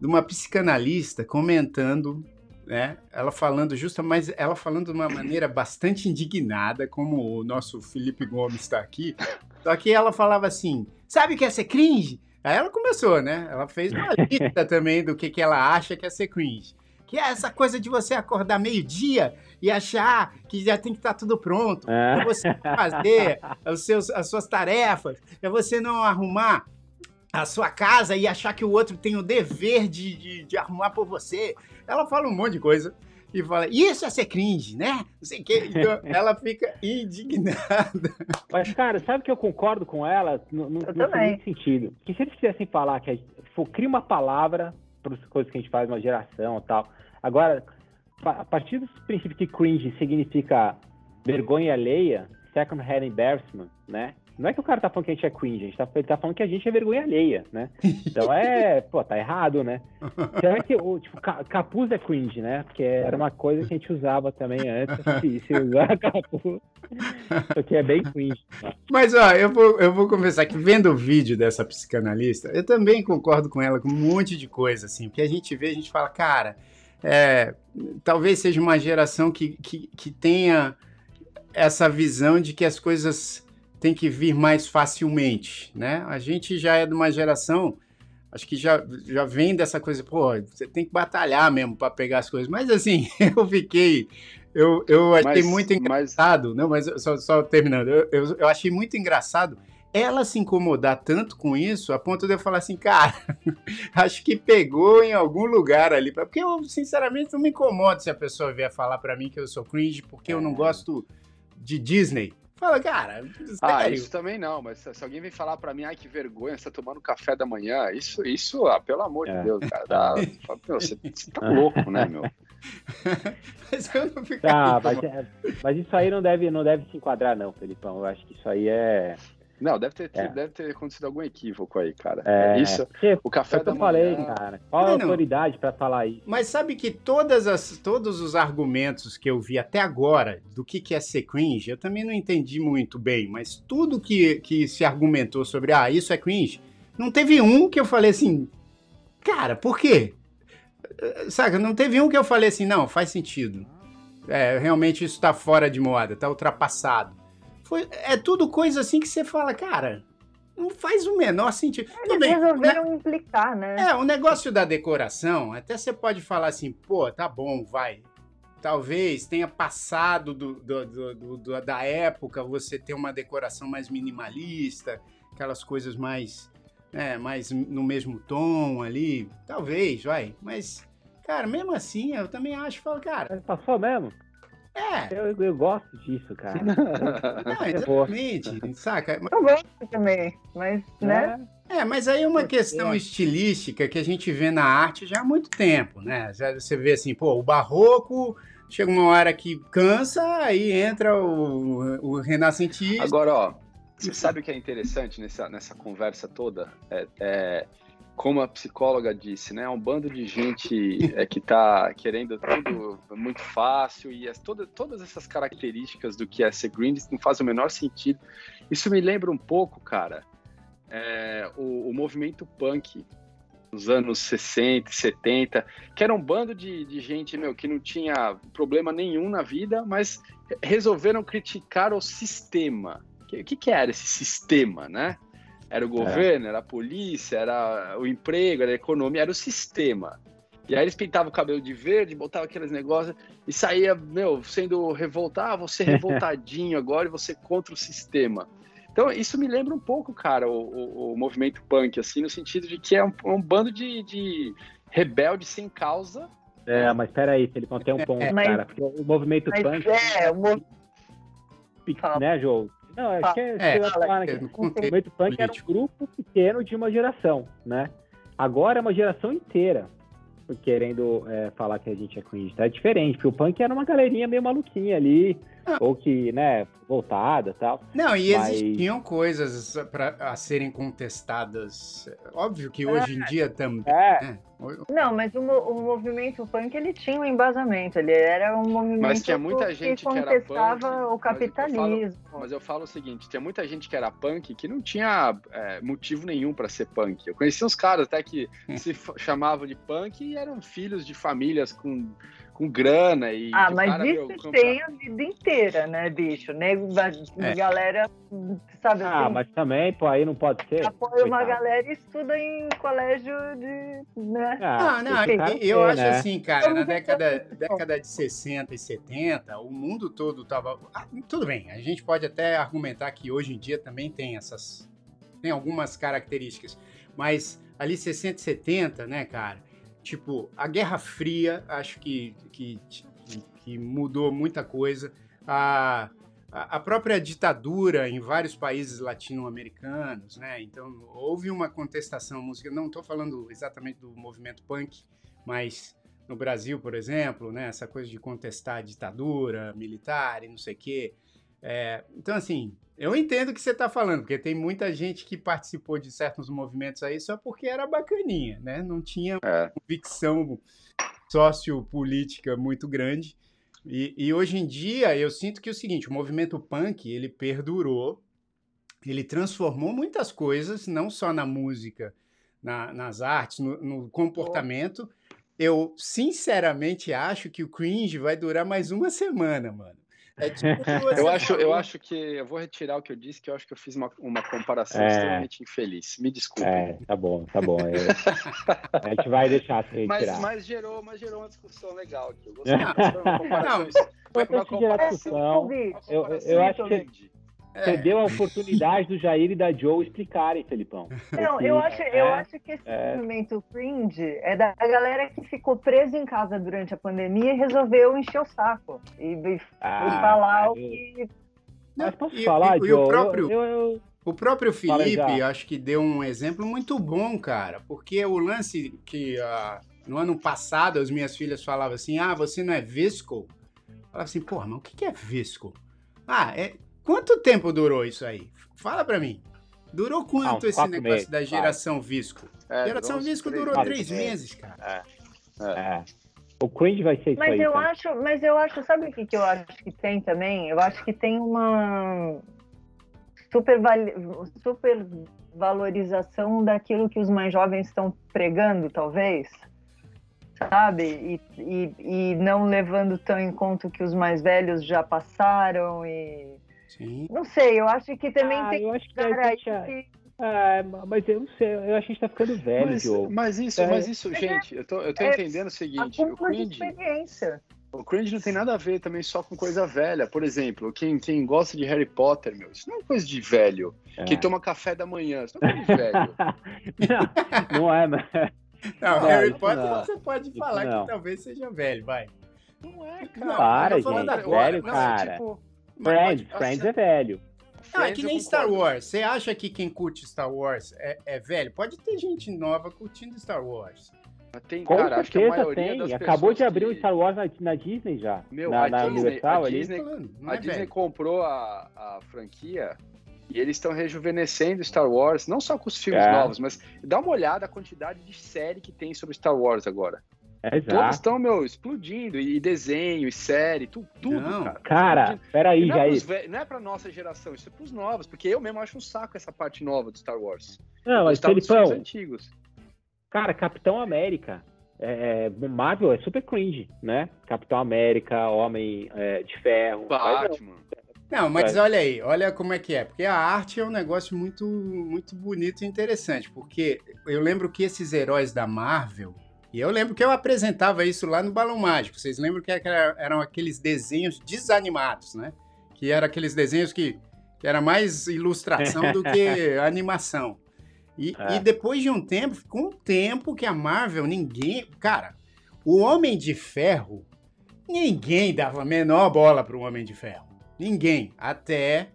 de uma psicanalista comentando, né? Ela falando justa, mas ela falando de uma maneira bastante indignada, como o nosso Felipe Gomes está aqui. Só que ela falava assim: sabe o que é ser cringe? Aí ela começou, né? Ela fez uma lista também do que, que ela acha que é ser cringe. Que é essa coisa de você acordar meio-dia e achar que já tem que estar tudo pronto Ah, para você fazer os seus, as suas tarefas, é você não arrumar a sua casa e achar que o outro tem o dever de, de, de arrumar por você. Ela fala um monte de coisa e fala, isso é ser cringe, né? Não sei o quê. Então, ela fica indignada. Mas, cara, sabe que eu concordo com ela no, no, Eu no também. sentido? Que se eles quisessem falar que a gente, for, cria uma palavra para as coisas que a gente faz, uma geração e tal. Agora, a partir do princípio que cringe significa vergonha alheia, second hand embarrassment, né? Não é que o cara tá falando que a gente é cringe, a gente tá, ele tá falando que a gente é vergonha alheia, né? Então é, pô, tá errado, né? Será que o tipo, ca- capuz é cringe, né? Porque era uma coisa que a gente usava também antes, se, se usar capuz. Isso aqui é bem cringe. Mas, ó, eu vou, eu vou confessar que vendo o vídeo dessa psicanalista, eu também concordo com ela com um monte de coisa, assim, porque a gente vê, a gente fala, cara, é, talvez seja uma geração que, que, que tenha essa visão de que as coisas têm que vir mais facilmente, né? A gente já é de uma geração, acho que já, já vem dessa coisa, pô, você tem que batalhar mesmo para pegar as coisas. Mas, assim, eu fiquei, eu, eu achei Mas- muito mas engraçado, não, mas só, só terminando, eu, eu, eu achei muito engraçado ela se incomodar tanto com isso, a ponto de eu falar assim, cara, acho que pegou em algum lugar ali, porque eu, sinceramente, não me incomodo se a pessoa vier falar pra mim que eu sou cringe, porque eu não É. gosto de Disney. Fala, cara, Ah, isso também não, mas se, alguém vem falar pra mim, ai que vergonha, você tá tomando café da manhã, isso, isso, ah, pelo amor É. de Deus, cara, dá, fala, meu, você, você tá louco, né, meu? Mas eu não fico Tá, mas, é- mas isso aí não deve, não deve se enquadrar, não, Felipão. Eu acho que isso aí é. Não, deve ter, É. deve ter acontecido algum equívoco aí, cara. é Isso, Porque, o café é o que da eu falei, manhã... cara. Qual a autoridade pra falar isso? Mas sabe que todas as, todos os argumentos que eu vi até agora do que, que é ser cringe, eu também não entendi muito bem, mas tudo que, que se argumentou sobre, ah, isso é cringe, não teve um que eu falei assim, cara, por quê? Saca, não teve um que eu falei assim, não, faz sentido. É, realmente isso tá fora de moda, tá ultrapassado. Foi, é tudo coisa assim que você fala, cara, não faz o menor sentido. Tudo eles né? resolveram implicar, né? É, o negócio da decoração, até você pode falar assim, pô, tá bom, vai. Talvez tenha passado do, do- do- do- do- da época você ter uma decoração mais minimalista, aquelas coisas mais, né, mais no mesmo tom ali. Talvez, vai. Mas, cara, mesmo assim, eu também acho, falo, cara, Passou mesmo? É, Eu, eu gosto disso, cara. não, exatamente, saca? Eu gosto também, mas, né? É, mas aí é uma questão estilística que a gente vê na arte já há muito tempo, né? Já Você vê assim, pô, o barroco chega uma hora que cansa, aí entra o, o renascentista. Agora, ó, você sabe o que é interessante nessa, nessa conversa toda? É, é, como a psicóloga disse, né? Um bando de gente é, que tá querendo tudo muito fácil e as, toda, todas essas características do que é ser green não fazem o menor sentido. Isso me lembra um pouco, cara, é, o, o movimento punk dos anos 60, 70, que era um bando de, de gente, meu, que não tinha problema nenhum na vida, mas resolveram criticar o sistema. O que, que era esse sistema, né? Era o governo, é. era a polícia, era o emprego, era a economia, era o sistema. E aí eles pintavam o cabelo de verde, botavam aqueles negócios e saía, meu, sendo revoltado, ah, você revoltadinho agora e você contra o sistema. Então, isso me lembra um pouco, cara, o, o, o movimento punk, assim, no sentido de que é um, um bando de, de rebeldes sem causa. É, mas peraí, Felipão, tem um ponto, é, mas, cara, porque o movimento mas, punk... É, o movimento... Né, João? Não, acho que é, é, é, falar, é, o movimento punk era um grupo pequeno de uma geração, né? Agora é uma geração inteira querendo é, falar que a gente é cringe. Tá? É diferente, porque o punk era uma galerinha meio maluquinha ali. Ou que, né, voltada e tal. Não, e mas... existiam coisas pra, a serem contestadas. Óbvio que hoje em é. dia também. É. Né? Não, mas o, o, movimento punk ele tinha um embasamento, ele era um movimento mas tinha muita gente que contestava que punk, o capitalismo. Mas eu, falo, mas eu, falo, o seguinte: tinha muita gente que era punk que não tinha é, motivo nenhum para ser punk. Eu conheci uns caras até que se chamavam de punk e eram filhos de famílias com com grana e. Ah, mas cara, isso meu, tem a vida inteira, né, bicho? Nego, é. galera, sabe Ah, assim, mas também, pô, aí não pode ser. Apoia uma galera e estuda em colégio de. Né? Ah, não, não eu, eu acho né? assim, cara, na década, década de 60 e 70, o mundo todo tava. Ah, tudo bem, a gente pode até argumentar que hoje em dia também tem essas. Tem algumas características. Mas ali 60 e 70, né, cara? Tipo, a Guerra Fria, acho que, que, que mudou muita coisa. A, a própria ditadura em vários países latino-americanos, né? Então, houve uma contestação música. Não estou falando exatamente do movimento punk, mas no Brasil, por exemplo, né? Essa coisa de contestar a ditadura militar e não sei o quê. É, então, assim, eu entendo o que você está falando, porque tem muita gente que participou de certos movimentos aí só porque era bacaninha, né? Não tinha é. convicção sociopolítica muito grande. E, e, hoje em dia eu sinto que é o seguinte, o movimento punk, ele perdurou, ele transformou muitas coisas, não só na música, na, nas artes, no, no comportamento. Eu, sinceramente, acho que o cringe vai durar mais uma semana, mano. É tipo eu acho, eu acho que eu vou retirar o que eu disse, que eu acho que eu fiz uma, uma comparação é, extremamente infeliz. Me desculpe. É, tá bom, tá bom. Eu, a gente vai deixar você retirar. Mas, mas, gerou, mas gerou uma discussão legal aqui. Eu gostei. uma comparação, não, uma comparação, eu, eu acho que é. deu a oportunidade do Jair e da Joe explicarem, Felipão. Não, eu acho, eu é, acho que esse é. movimento cringe é da galera que ficou presa em casa durante a pandemia e resolveu encher o saco. E, e ah, falar o que. Mas posso e, falar, e, Joe? E o próprio, eu, eu... o próprio Felipe, acho que deu um exemplo muito bom, cara. Porque o lance que uh, no ano passado as minhas filhas falavam assim: ah, você não é visco? Eu falava assim, porra, mas o que é visco? Ah, é, Quanto tempo durou isso aí? Fala para mim. Durou quanto ah, esse negócio meses, da geração quatro. Visco? É, geração Visco três, durou três meses, cara. É. é. é. O cringe vai ser isso mas aí, eu cara. acho, mas eu acho, sabe o que, que eu acho que tem também? Eu acho que tem uma super, super valorização daquilo que os mais jovens estão pregando, talvez sabe? E, e, e, não levando tão em conta o que os mais velhos já passaram e Sim. Não sei, eu acho que também ah, tem eu acho que cara que... Ah, mas eu não sei, eu acho que a gente tá ficando velho, mas. Mas isso, é. mas isso, gente, eu tô, eu tô é, entendendo o seguinte, o cringe, o cringe não tem nada a ver também só com coisa velha. Por exemplo, quem, quem gosta de Harry Potter, meu, isso não é coisa de velho. É. Quem toma café da manhã, isso não é coisa de velho. não, não é, mas... Não, não Harry Potter não. você pode falar não. que talvez seja velho, vai. Não é, cara. Não, para, gente, da... velho, cara. Tipo, Friends, Friends é velho. Não, é que nem Star Wars. Você acha que quem curte Star Wars é, é velho? Pode ter gente nova curtindo Star Wars. Tem, Com cara, certeza tem. Acabou de abrir que... um Star Wars na, na Disney já. Meu, na, a, na Disney, Universal, a Disney, a é Disney comprou a, a franquia e eles estão rejuvenescendo Star Wars, não só com os filmes é. novos, mas dá uma olhada a quantidade de série que tem sobre Star Wars agora. É, Todos estão, meu, explodindo. E desenho, e série, tu, tudo, não, cara. Cara, peraí, não é Jair. não é pra nossa geração, isso é pros novos. Porque eu mesmo acho um saco essa parte nova do Star Wars. Não, mas Felipão... antigos. Cara, Capitão América. É, é, Marvel é super cringe, né? Capitão América, Homem é, de Ferro. Batman. Não, mas é. olha aí, olha como é que é. Porque a arte é um negócio muito, muito bonito e interessante. Porque eu lembro que esses heróis da Marvel, e eu lembro que eu apresentava isso lá no Balão Mágico. Vocês lembram que eram aqueles desenhos desanimados, né? Que eram aqueles desenhos que, que era mais ilustração do que animação. E, é. e depois de um tempo, ficou um tempo que a Marvel, ninguém. Cara, o Homem de Ferro, ninguém dava a menor bola para o Homem de Ferro. Ninguém. Até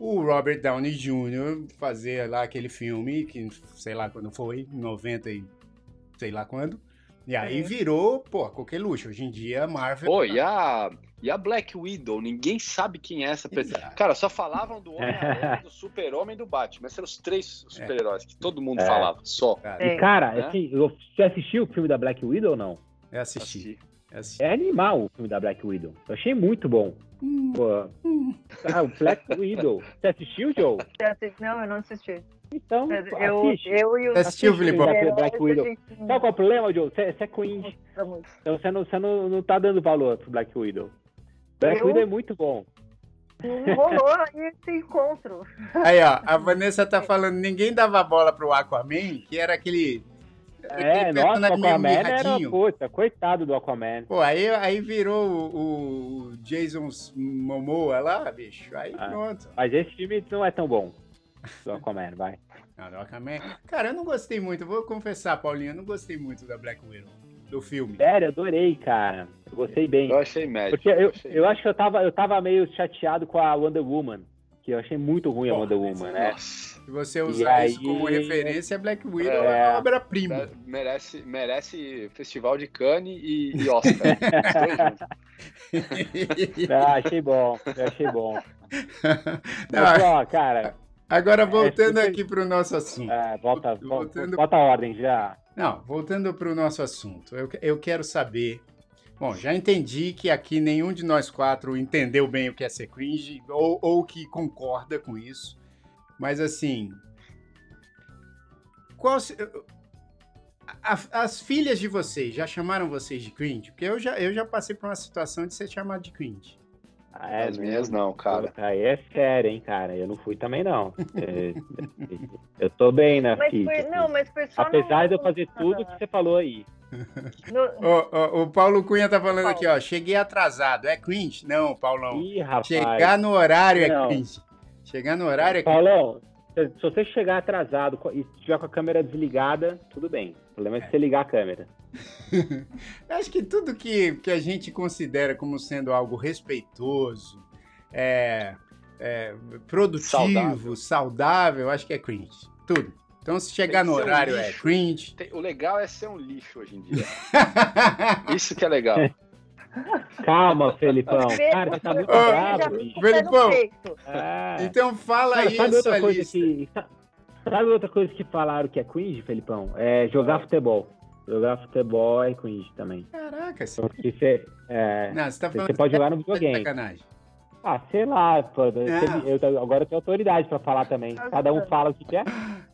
o Robert Downey Jr. fazer lá aquele filme, que sei lá quando foi, 90 e sei lá quando. E aí virou, pô, qualquer luxo. Hoje em dia, Marvel. Pô, e a, e a Black Widow? Ninguém sabe quem é essa pessoa. Exato. Cara, só falavam do Homem, do Super-Homem e do Batman. Esses eram os três super-heróis que todo mundo é. falava, só. E, cara, é. assim, você assistiu o filme da Black Widow ou não? Eu assisti. assisti. É animal o filme da Black Widow. Eu achei muito bom. Hum. Pô. Hum. Ah, o Black Widow. Você assistiu, Joe? Não, eu não assisti. Então, eu, assiste. eu e o assistiu, Filipão? Black Widow. Sabe qual é o problema, Joe? Você, é cringe. Então você não, você não, não tá dando valor pro Black Widow. Black eu... Widow é muito bom. Rolou aí esse encontro. Aí, ó, a Vanessa tá falando, ninguém dava bola pro Aquaman, que era aquele é, nossa, o Aquaman era, puta, coitado do Aquaman. Pô, aí, aí virou o, o Jason Momoa lá, bicho, aí ah, pronto. Mas esse filme não é tão bom, do Aquaman, vai. Não, do Aquaman... Cara, eu não gostei muito, vou confessar, Paulinho, eu não gostei muito da Black Widow, do filme. Sério, adorei, cara. Eu gostei bem. Eu achei médio. Porque eu, eu, eu acho que eu tava, eu tava meio chateado com a Wonder Woman que eu achei muito ruim Porra, a Wonder Woman, né? Se você usar isso como referência, Black Widow é, é uma obra-prima. Merece, merece Festival de Cannes e, e Oscar. ah, achei bom, achei bom. Não, Mas, ó, cara. Agora é, voltando é, aqui para o nosso assunto. É, volta, voltando... volta a ordem já. Não, voltando para o nosso assunto. Eu, eu quero saber Bom, já entendi que aqui nenhum de nós quatro entendeu bem o que é ser cringe ou, ou que concorda com isso. Mas assim. Qual, a, as filhas de vocês já chamaram vocês de cringe? Porque eu já, eu já passei por uma situação de ser chamado de cringe. Ah, é, as minhas não, cara. Aí é sério, hein, cara. Eu não fui também, não. É, eu tô bem na mas Foi, não, mas foi só Apesar de eu fazer tudo que você falou aí. No... O, o, o, Paulo Cunha tá falando Paulo. aqui, ó. Cheguei atrasado. É cringe? Não, Paulão. Ih, rapaz. Chegar no horário é não. é cringe. Chegar no horário é cringe. Paulão, se você chegar atrasado e estiver com a câmera desligada, tudo bem. O problema é, é. você ligar a câmera. Acho que tudo que, que a gente considera como sendo algo respeitoso, é, é produtivo, saudável. saudável, acho que é cringe. Tudo. Então, se chegar no horário um é cringe. O legal é ser um lixo hoje em dia. Isso que é legal. Calma, Felipão. Cara, você tá muito Ô, bravo. Felipão, é. então fala aí sabe outra coisa lista. Que, sabe outra coisa que falaram que é cringe, Felipão? É jogar futebol. Jogar futebol é cringe também. Caraca, sim. Você, é, Não, você, tá você pode jogar no videogame. Sacanagem. Ah, sei lá, pô, eu, agora eu tenho autoridade pra falar também. Cada um fala o que quer.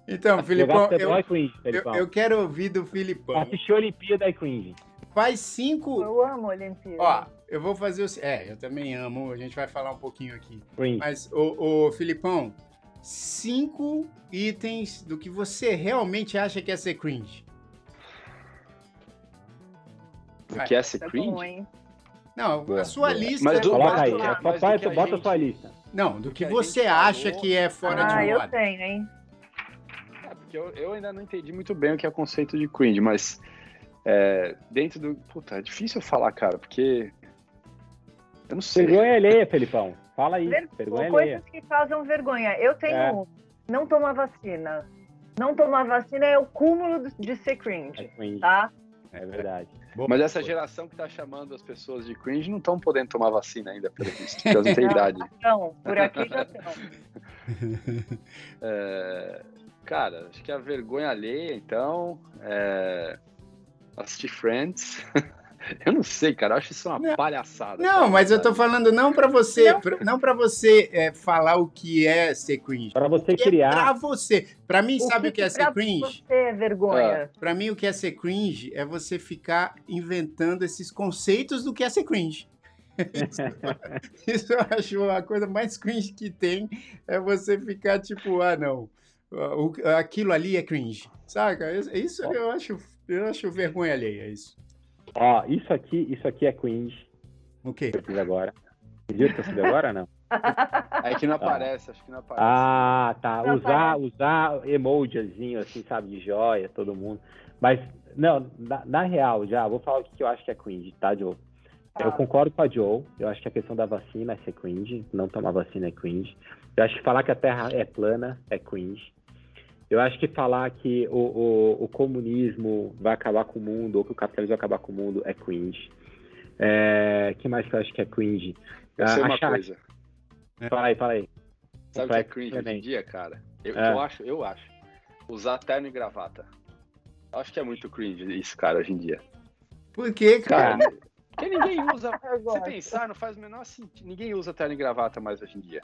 Então, Filipão, eu, é cringe, eu, eu, quero ouvir do Filipão. Assistir a Olimpíada é cringe. Faz cinco... Eu amo a Olimpíada. Ó, eu vou fazer o... É, eu também amo, a gente vai falar um pouquinho aqui. Cringe. Mas, o, o Filipão, cinco itens do que você realmente acha que é ser cringe. O que é ser tá cringe? Não, boa, a sua boa. lista. Mas do, Coloca aí, lá, papai, bota gente... a sua lista. Não, do que, que você acha que é fora ah, de moda. Ah, eu tenho, hein? É, porque eu, eu, ainda não entendi muito bem o que é o conceito de cringe, mas é, dentro do. Puta, é difícil falar, cara, porque. Eu não sei. Vergonha alheia, Felipão. Fala aí. Ver... Vergonha Coisas alheia. que causam vergonha. Eu tenho é. um. Não tomar vacina. Não tomar vacina é o cúmulo de ser cringe, é cringe. tá? É verdade. Boa, Mas essa geração que tá chamando as pessoas de cringe não estão podendo tomar vacina ainda, pelo visto, porque elas não têm idade. Não, por aqui já estão. É, cara, acho que a vergonha alheia, então, é, assistir Friends. Eu não sei, cara. Eu acho isso uma não, palhaçada. Não, mas eu tô falando não para você, não, não para você é, falar o que é ser cringe. Para você criar. É pra você. Para mim, o sabe o que, é ser cringe? Você é vergonha. É. Para mim, o que é ser cringe é você ficar inventando esses conceitos do que é ser cringe. Isso, isso eu acho a coisa mais cringe que tem é você ficar tipo, ah, não, aquilo ali é cringe, saca? Isso eu acho, eu acho vergonha alheia, isso. Ó, isso aqui, isso aqui é cringe. O quê? Eu fiz agora. Viu que eu fiz agora não? É que não aparece, acho que não aparece. Ah, tá. Não usar, aparece. usar emojizinho, assim, sabe, de joia, todo mundo. Mas, não, na, na real, já, vou falar o que eu acho que é cringe, tá, Joe? Eu Tá. concordo com a Joe. Eu acho que a questão da vacina é ser cringe. Não tomar vacina é cringe. Eu acho que falar que a Terra é plana é cringe. Eu acho que falar que o, o, o comunismo vai acabar com o mundo ou que o capitalismo vai acabar com o mundo é cringe. É, que mais que eu acho que é cringe? Eu sei Ah, uma achar- coisa. Fala aí, fala aí. Sabe o que é cringe hoje em também. dia, cara? Eu, É. eu acho, eu acho. Usar terno e gravata. Eu acho que é muito cringe isso, cara, hoje em dia. Por quê, Cara, cara? porque ninguém usa. Se pensar, não faz o menor sentido. Ninguém usa terno e gravata mais hoje em dia.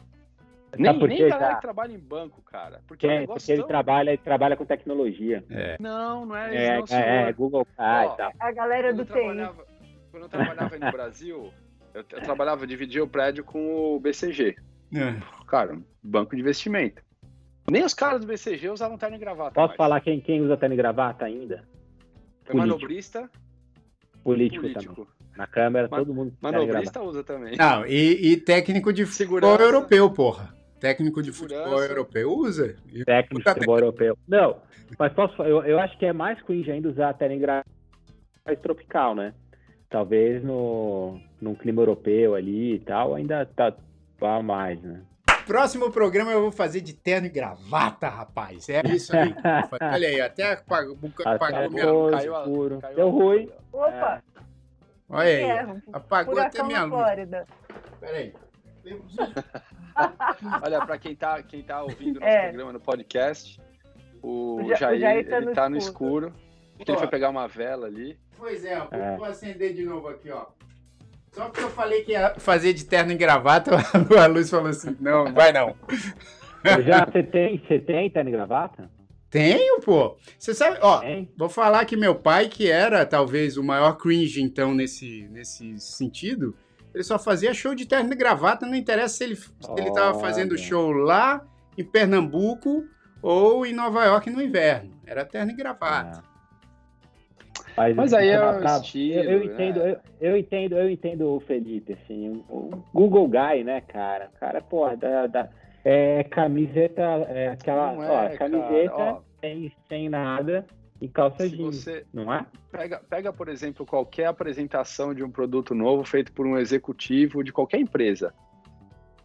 Sabe Nem, por nem galera cara? que trabalha em banco, cara. Porque é um Porque, ele tão- trabalha, ele trabalha com tecnologia. Não, não é, É, isso, não, é, é, Google Card Ó, e tal. A galera Quando do TI. quando eu trabalhava no Brasil, eu, eu trabalhava, dividia o prédio com o BCG. É. Cara, banco de investimento. Nem os caras do BCG usavam terno e gravata. Posso mais. falar quem, quem usa terno e gravata ainda? É político. manobrista, Político, também. político. Na câmera, Ma- todo mundo. Manobrista usa também. Não, e, e técnico de futebol Segurança. europeu, porra. Técnico de Segurança. futebol europeu usa. Técnico de futebol europeu. Não, mas posso falar, eu, eu acho que é mais cringe ainda usar terno gravata mais tropical, né? Talvez no, num clima europeu ali e tal, ainda tá, tá mais, né? Próximo programa eu vou fazer de terno e gravata, rapaz. É isso aí. Olha aí, até apagou, apagou Até minha luz. Caiu a- escuro. caiu Deu a- ruim. Opa, Olha aí, é, apagou até minha luz. Peraí. Olha, pra quem tá, quem tá ouvindo nosso É. programa no podcast, o, O Ja- o Jair, Jair tá ele no tá no escuro. escuro. porque Ele foi pegar uma vela ali. Pois é, ó, É. vou acender de novo aqui, ó. Só porque eu falei que ia fazer de terno e gravata, a luz falou assim: não, vai não. Já você tem, você tem terno e gravata? Tenho, pô. Você sabe, ó, Tem? vou falar que meu pai, que era talvez o maior cringe, então, nesse, nesse sentido, ele só fazia show de terno e gravata, não interessa se ele, se ele tava fazendo show lá em Pernambuco ou em Nova York no inverno. Era terno e gravata. Ah. Mas aí é o pra- estilo, eu, eu né? entendo, eu, eu entendo, eu entendo o Felipe, assim, o Google Guy, né, cara? O cara, porra, da, da- é camiseta, é aquela, ó, é, camiseta cara, ó. sem, sem nada e calça Se jeans, você não é? pega, pega, por exemplo, qualquer apresentação de um produto novo feito por um executivo de qualquer empresa.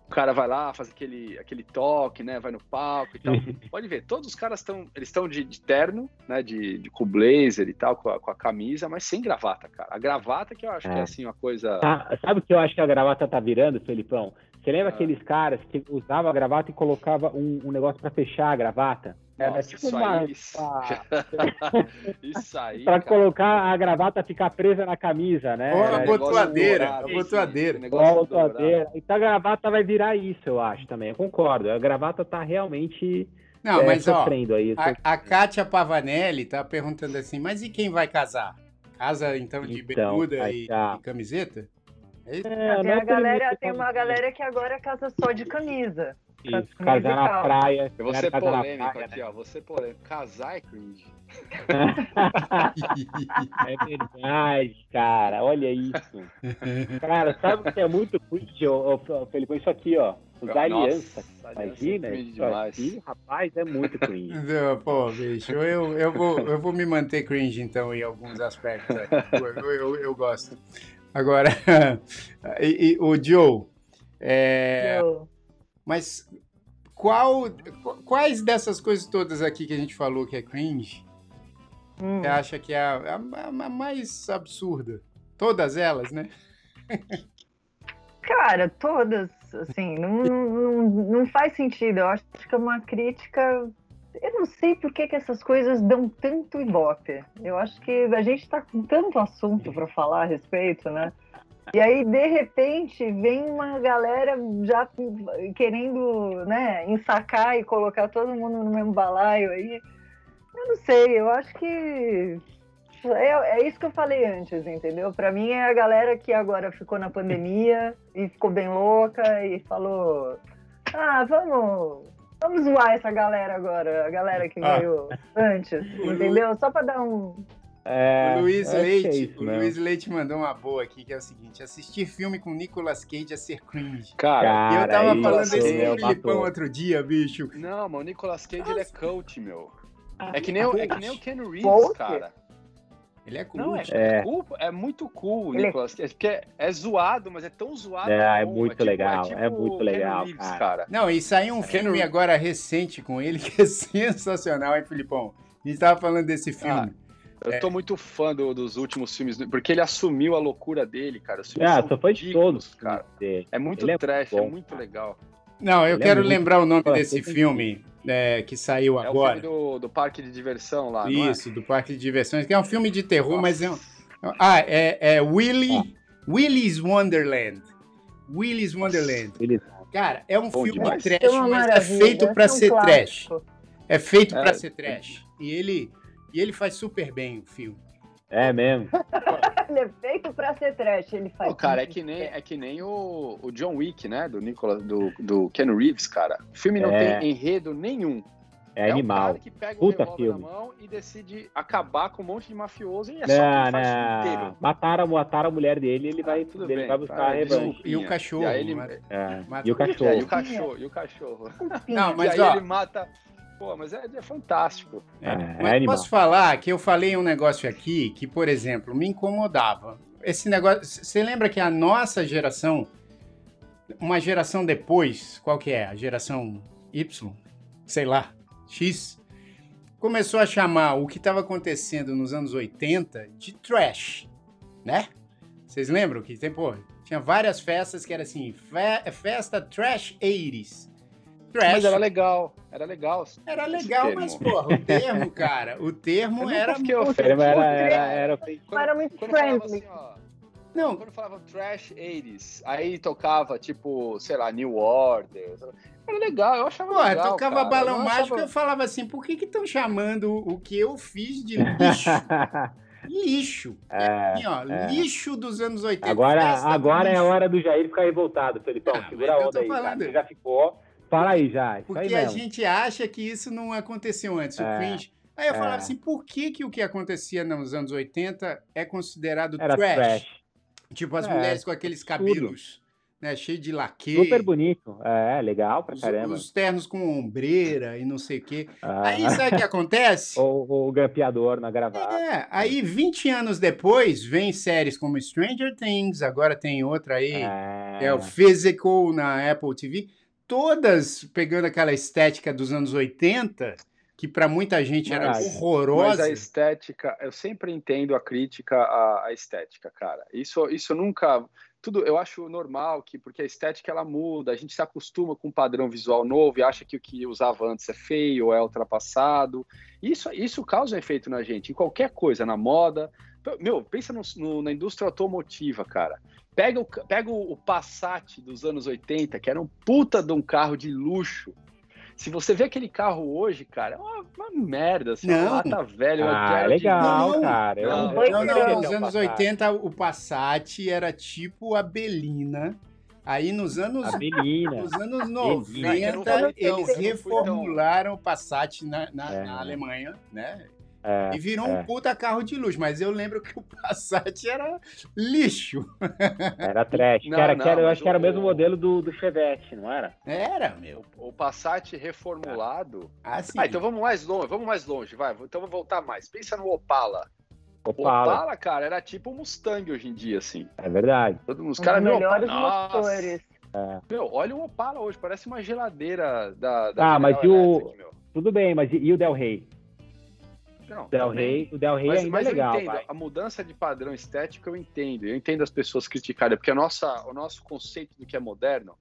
O cara vai lá, faz aquele, aquele toque, né? Vai no palco e tal. Pode ver, todos os caras estão. Eles estão de, de terno, né? De, de com blazer e tal, com a, com a camisa, mas sem gravata, cara. A gravata que eu acho que é É. assim, uma coisa. Tá, sabe o que eu acho que a gravata tá virando, Felipão? Você lembra Ah. aqueles caras que usavam a gravata e colocava um, um negócio pra fechar a gravata? Era Nossa, tipo isso uma- aí. Isso, isso aí. Pra cara. colocar a gravata ficar presa na camisa, né? Ó, a Era negócio botoadeira, a botoadeira. a botoadeira. Então a gravata vai virar isso, eu acho também. Eu concordo. A gravata tá realmente Não, é, mas ó, sofrendo aí. a, a Kátia Pavanelli tá perguntando assim, mas e quem vai casar? Casa então de Então, bermuda aí e, tá. e camiseta? É? É, tem, é a galera, tem uma galera que agora casa só de camisa. Isso, casar na praia. Eu vou ser polêmico praia, aqui, ó. Vou ser polêmico. Casar é cringe. É verdade, cara. Olha isso. Cara, sabe o que é muito cringe, ô, ô, Felipe? Isso aqui, ó. Usar aliança. aliança Imagina? é Isso aqui, rapaz, é muito cringe. Não, Pô, bicho, eu, eu, vou, eu vou me manter cringe, então, em alguns aspectos. aqui. Eu, eu, eu gosto. Agora, e, e, o Joe, é, Eu- mas qual, quais dessas coisas todas aqui que a gente falou que é cringe, hum. você acha que é a, a- a mais absurda? Todas elas, né? Cara, todas, assim, não, não, não faz sentido. Eu acho que é uma crítica. Eu não sei por que, que essas coisas dão tanto ibope. Eu acho que a gente tá com tanto assunto para falar a respeito, né? E aí, de repente, vem uma galera já querendo, né, ensacar e colocar todo mundo no mesmo balaio aí. Eu não sei, eu acho que é, é isso que eu falei antes, entendeu? Pra mim é a galera que agora ficou na pandemia e ficou bem louca e falou: ah, vamos, vamos zoar essa galera agora, a galera que Ah. veio antes, entendeu? Só pra dar um. É, o Luiz é Leite, isso o. Luiz Leite mandou uma boa aqui, que é o seguinte: assistir filme com Nicolas Cage é ser cringe. Cara, E eu tava isso falando desse meu, Filipão matou. outro dia, bicho. não, mas o Nicolas Cage ele é coach, meu. É que nem, o- é que nem o Ken Reeves, cara. Ele é Não, é, cult. é. cool, é muito cool o Ele é- Nicolas Cage, porque é, é zoado, mas é tão zoado. É, é muito tipo- legal, tipo é muito o legal, Reeves, cara. Não, e saiu um É filme agora recente com ele que é sensacional, hein, Filipão? A gente tava falando desse filme. Eu tô muito fã do- dos últimos filmes, porque ele assumiu a loucura dele, cara. Os filmes Ah, são só foi de todos. cara. dele. É muito Ele é trash, é bom, muito cara. legal. Não, eu Ele é quero muito- lembrar o nome desse tem- filme é, que saiu É o agora. filme do, do parque de diversão lá, não é? Isso, do Parque de Diversões, que é um filme de terror, Nossa. mas é um. Ah, é, é Willy, Willy's Wonderland. Willy's Wonderland. Cara, é um Bom filme demais. trash, É mas é feito é um ser trash. clássico. É feito É. pra ser trash. E ele, e ele faz super bem o filme. É mesmo. Ele é feito pra ser trash, ele faz. Pô, cara, é que nem, é que nem o, o John Wick, né? Do Nicolas, do, do Ken Reeves, cara. O filme não É. tem enredo nenhum. É, um animal. cara que pega Puta o filme. na mão e decide acabar com um monte de mafioso e é só o que Não, ele faz não. inteiro. Mataram, mataram a mulher dele, ele vai, Ah, tudo ele bem, vai buscar tá, a revanche. E o cachorro, E aí ele, É. E o o é, e cachorro. o cachorro, e o cachorro. Não, e mas aí ó, ele mata. Pô, mas é, é fantástico. É, É, mas é posso falar que eu falei um negócio aqui que, por exemplo, me incomodava. Esse negócio. Você lembra que a nossa geração, uma geração depois, qual que é? A geração Y? Sei lá, X, começou a chamar o que estava acontecendo nos anos 80 de trash, né? Vocês lembram que tem, pô, tinha várias festas que era assim, fe- festa trash 80s. Trash. Mas era legal, era legal. Era esse legal, mas, porra, o termo, cara, o termo era. fiquei O termo era, era, era, Quando- Era muito friendly. assim, ó, Não, quando falava trash 80s, aí tocava, tipo, sei lá, New Order. Era legal, eu achava porra, legal. tocava cara. balão Eu mágico achava- eu falava assim, por que que estão chamando o que eu fiz de lixo? lixo. É, Assim, ó, é. lixo dos anos 80. Agora, agora é a hora do Jair ficar revoltado, Felipão. Ah, Segura a onda aí, cara. Você já ficou. Fala aí já. Porque a gente acha que isso não aconteceu antes, o É. cringe. Aí eu É. falava assim, por que que o que acontecia nos anos 80 é considerado Era trash? trash. Tipo as É, mulheres com aqueles cabelos, né, cheio de laque. Super bonito. É, legal pra Os, caramba. os ternos com ombreira e não sei o quê. Ah, Aí sabe o que acontece? o, o grampeador na gravata. É, aí 20 anos depois vem séries como Stranger Things, agora tem outra aí, É, é, o Physical na Apple TV, todas pegando aquela estética dos anos 80, que para muita gente era Mas- Mas horrorosa. a estética, eu sempre entendo a crítica à, à estética, cara. Isso, isso nunca. Tudo, eu acho normal que, porque a estética ela muda, a gente se acostuma com um padrão visual novo e acha que o que usava antes é feio é ultrapassado. Isso, isso causa um efeito na gente, em qualquer coisa, na moda. Meu, pensa no- no- na indústria automotiva, cara. Pega, o, pega o, o Passat dos anos 80, que era um puta de um carro de luxo. Se você vê aquele carro hoje, cara, é uma, uma merda, assim, Não. lata velha. uma Ah, legal, Não, cara. Não, Não, não, queria nos anos Passat. 80 o Passat era tipo a Belina. Aí nos anos, nos anos Não, eu não 90 fui tão- eles não reformularam o Passat na, na- É. na Alemanha, né? É, E virou é. um puta carro de luxo, mas eu lembro que o Passat era lixo. Era trash. Não, era, não, era- eu mas acho que era o mesmo modelo do, do Chevette, não era? Era, meu. O, o Passat reformulado. Assim. Ah, então vamos mais longe, vamos mais longe, vai. Então vamos voltar mais. Pensa no Opala. O Opala. Opala, cara, era tipo um Mustang hoje em dia, assim. É verdade. Todo mundo, os caras melhores Opala, nossa. motores. Meu, olha o Opala hoje, parece uma geladeira da. Ah, da mas General e o- meu. Tudo bem, mas e, e o Del Rey? Não, Del. Rey, o Del Rey Mas, ainda mas é legal, entendo, a mudança de padrão estético eu entendo. Eu entendo as pessoas criticarem, porque a nossa, o nosso conceito do que é moderno,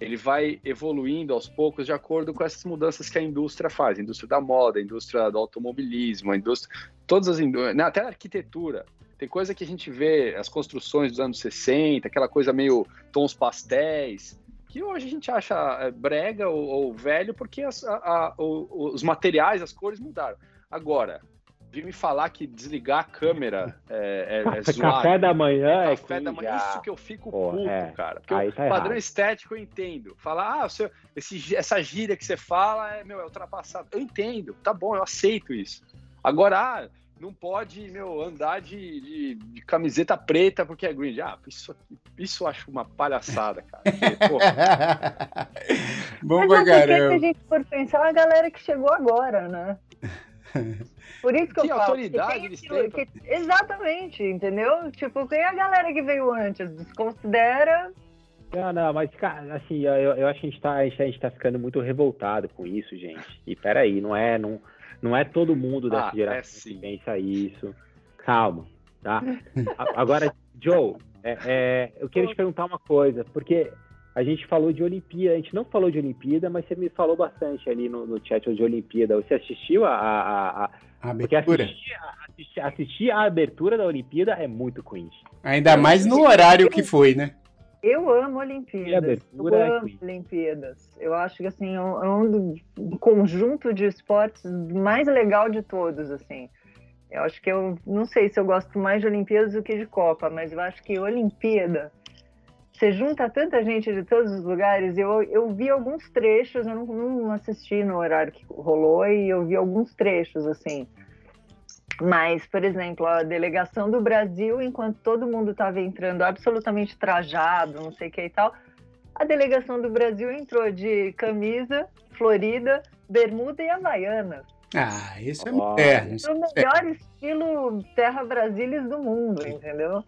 ele vai evoluindo aos poucos de acordo com essas mudanças que a indústria faz. A indústria da moda, a indústria do automobilismo, a indústria... Todas as indústrias... Até a arquitetura. Tem coisa que a gente vê, as construções dos anos 60, aquela coisa meio tons pastéis, que hoje a gente acha é, brega ou, ou velho porque as- a- a- os materiais, as cores mudaram. Agora, vir me falar que desligar a câmera é, é, é zoado. Café da manhã é Café da manhã, isso que eu fico Pô, puto, é. cara. Porque Aí o tá padrão errado. estético eu entendo. Falar, ah, seu, esse, essa gíria que você fala é, meu, é ultrapassado. Eu entendo, tá bom, eu aceito isso. Agora, ah, não pode, meu, andar de, de- de camiseta preta porque é green. Ah, isso, aqui- isso eu acho uma palhaçada, cara. Porque, Bom Mas pra é porque, se a caramba. gente for pensar, a galera que chegou agora, né? Por isso que Que eu falo. autoridade que tem eles têm Exatamente, entendeu? Tipo, tem a galera que veio antes, desconsidera. Não, não, mas, cara, assim, eu, eu acho que a gente, tá, a, gente, a gente tá ficando muito revoltado com isso, gente. E peraí, não é, não, não é todo mundo dessa Ah, é geração sim. que pensa isso. Calma, tá? Agora, Joe, é, é, eu queria te perguntar uma coisa, porque a gente falou de Olimpíada, a gente não falou de Olimpíada, mas você me falou bastante ali no, no chat de Olimpíada. Você assistiu a. a, a- a- abertura. assistir, a- assistir, assistir a abertura da Olimpíada é muito cringe. Ainda mais no horário que foi, né? Eu amo Olimpíadas. abertura eu é amo. Olimpíadas. Eu acho que assim, é um, é um um conjunto de esportes mais legal de todos, assim. Eu acho que eu não sei se eu gosto mais de Olimpíadas do que de Copa, mas eu acho que Olimpíada você junta tanta gente de todos os lugares. Eu, eu vi alguns trechos, eu não, não assisti no horário que rolou e eu vi alguns trechos assim. Mas, por exemplo, a delegação do Brasil, enquanto todo mundo estava entrando absolutamente trajado, não sei o que e tal, a delegação do Brasil entrou de camisa, florida, bermuda e havaianas. Ah, isso é moderno. isso No melhor estilo Terra Brasilis do mundo, entendeu?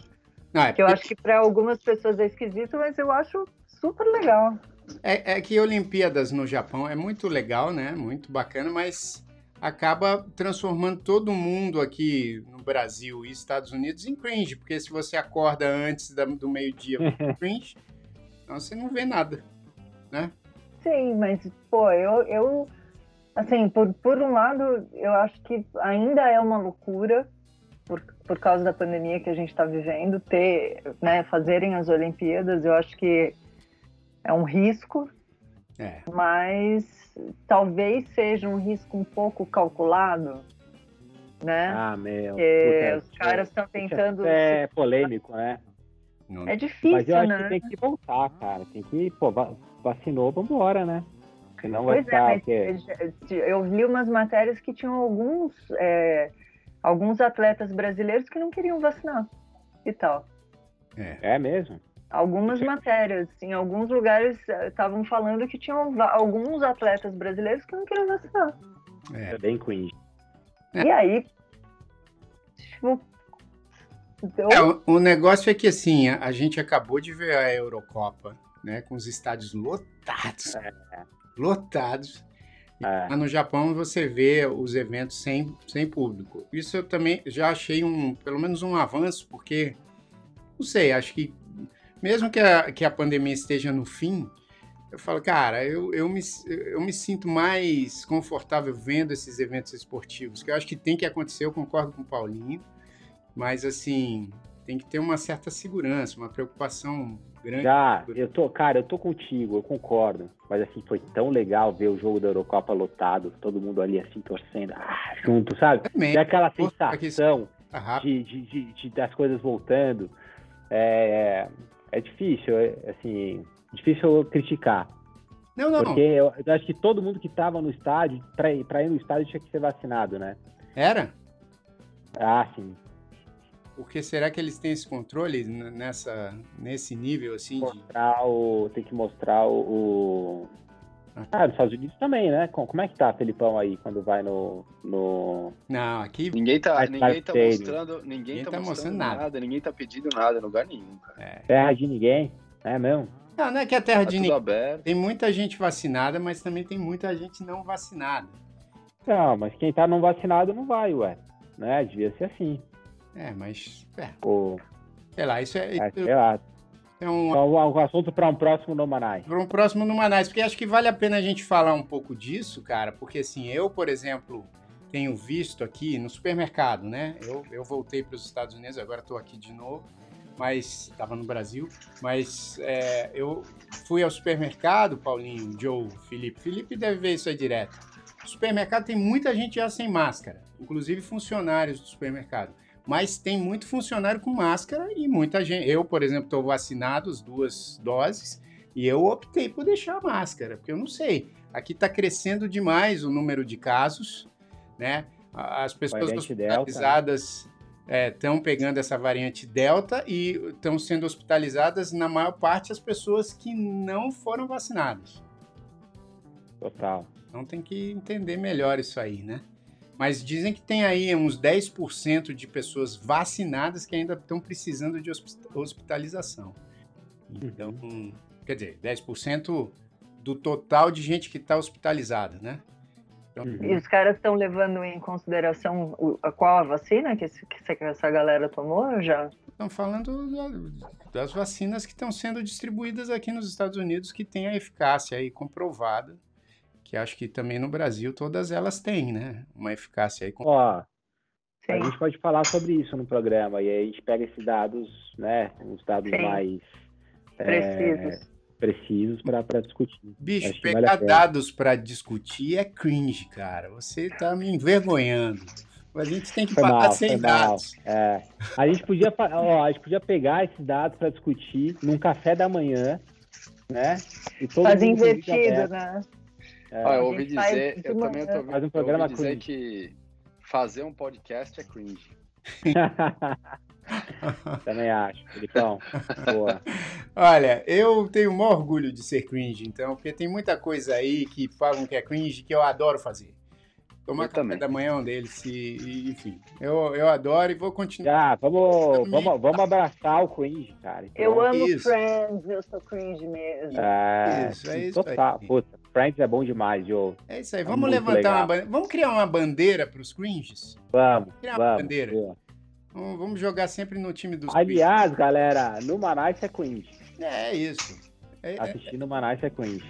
Não, é, Que eu acho que para algumas pessoas é esquisito, mas eu acho super legal. é, é que Olimpíadas no Japão é muito legal, né? Muito bacana, mas acaba transformando todo mundo aqui no Brasil e Estados Unidos em cringe, porque se você acorda antes da- do meio-dia com cringe, então você não vê nada, né? Sim, mas, pô, eu, eu assim, por, por um lado, eu acho que ainda é uma loucura, por, por causa da pandemia que a gente está vivendo, ter, né, fazerem as Olimpíadas, eu acho que é um risco, É. mas talvez seja um risco um pouco calculado, né? Ah, meu. Porque os caras estão tentando. É polêmico, né? É difícil, Mas eu acho né? que tem que voltar, cara. Tem que, pô, va- vacinou, vambora, né? Senão vai Pois é, ficar. mas porque- eu li umas matérias que tinham alguns, é, alguns atletas brasileiros que não queriam vacinar e tal. É. É mesmo? Algumas matérias, em alguns lugares eh, estavam falando que tinham alguns atletas brasileiros que não queriam vacinar. É. É bem cringe. É. E aí, tipo, eu- É, o, o negócio é que assim, a, a gente acabou de ver a Eurocopa, né? Com os estádios lotados. Lotados. É. No Japão você vê os eventos sem, sem público. Isso eu também já achei um, pelo menos um avanço, porque, não sei, acho que mesmo que a, que a pandemia esteja no fim, eu falo, cara, eu, eu, me, eu me sinto mais confortável vendo esses eventos esportivos, que eu acho que tem que acontecer, eu concordo com o Paulinho, mas assim, tem que ter uma certa segurança, uma preocupação grande. Já, eu tô, cara, eu tô contigo, eu concordo. Mas assim, foi tão legal ver o jogo da Eurocopa lotado, todo mundo ali assim torcendo, ah, junto, sabe? Também, É aquela sensação tá de, de, de- de- das coisas voltando. É, é difícil, é, assim, difícil criticar. Não, não, Porque eu, eu acho que todo mundo que tava no estádio, pra ir, pra ir no estádio tinha que ser vacinado, né? era? Ah, sim. Porque será que eles têm esse controle nessa, nesse nível assim de. Mostrar o, tem que mostrar o, o- Ah, nos Estados Unidos também, né? Com- Como é que tá, Felipão, aí, quando vai no... no... Não, aqui. Ninguém tá, ninguém tá mostrando, ninguém Ninguém tá tá mostrando mostrando nada. nada. ninguém tá pedindo nada em lugar nenhum, cara. É. terra de ninguém? É mesmo? Não, não é que é terra Tá de ninguém. aberto. Tem muita gente vacinada, mas também tem muita gente não vacinada. Não, mas quem tá não vacinado não vai, ué. Né? Devia ser assim. É, mas. É, Pô, sei lá, isso é, é, sei lá. é um, Então, um assunto para um próximo Nomanai. para um próximo no Manais, porque acho que vale a pena a gente falar um pouco disso, cara, porque assim, eu, por exemplo, tenho visto aqui no supermercado, né? Eu, eu voltei para os Estados Unidos, agora estou aqui de novo, mas estava no Brasil, mas é, eu fui ao supermercado, Paulinho, Joe, Felipe. Felipe deve ver isso aí direto. O supermercado tem muita gente já sem máscara, inclusive funcionários do supermercado. Mas tem muito funcionário com máscara e muita gente. Eu, por exemplo, estou vacinado as duas doses e eu optei por deixar a máscara, porque eu não sei. Aqui está crescendo demais o número de casos, né? As pessoas hospitalizadas estão é, pegando essa variante Delta e estão sendo hospitalizadas, na maior parte, as pessoas que não foram vacinadas. Total. Então tem que entender melhor isso aí, né? Mas dizem que tem aí uns 10% de pessoas vacinadas que ainda estão precisando de hospitalização. Então, uhum. quer dizer, 10% do total de gente que está hospitalizada, né? Então, e os caras estão levando em consideração o, a qual a vacina que, que essa galera tomou já? Estão falando das vacinas que estão sendo distribuídas aqui nos Estados Unidos que têm a eficácia aí comprovada que acho que também no Brasil todas elas têm, né? Uma eficácia aí. Ó, Sim. a gente pode falar sobre isso no programa e aí a gente pega esses dados, né? Os dados Sim. mais precisos. É, precisos para discutir. Bicho, acho pegar vale dados para discutir é cringe, cara. Você tá me envergonhando. A gente tem que foi falar mal, sem dados. É. A, gente podia, ó, a gente podia pegar esses dados para discutir num café da manhã, né? E todo Faz invertido, né? É, ah, eu ouvi dizer, eu também tô, faz um programa eu ouvi dizer que fazer um podcast é cringe. também acho, Felipão. Boa. Olha, eu tenho o maior orgulho de ser cringe, então, porque tem muita coisa aí que falam que é cringe que eu adoro fazer. Tomar eu café também. da manhã deles, e, enfim. Eu, eu adoro e vou continuar. Ah, vamos, vamos, vamos abraçar o cringe, cara. Então, eu amo isso. Friends, eu sou cringe mesmo. É, isso, é isso total. Aí. Puta, Friends é bom demais, Joe. É isso aí. É vamos é levantar uma bandeira. Vamos criar uma bandeira para os cringes? Vamos. Criar vamos, uma bandeira. Vamos jogar sempre no time dos Aliás, cringes. galera, no Manais é cringe. É isso. É, é. Assistindo o Manais é cringe.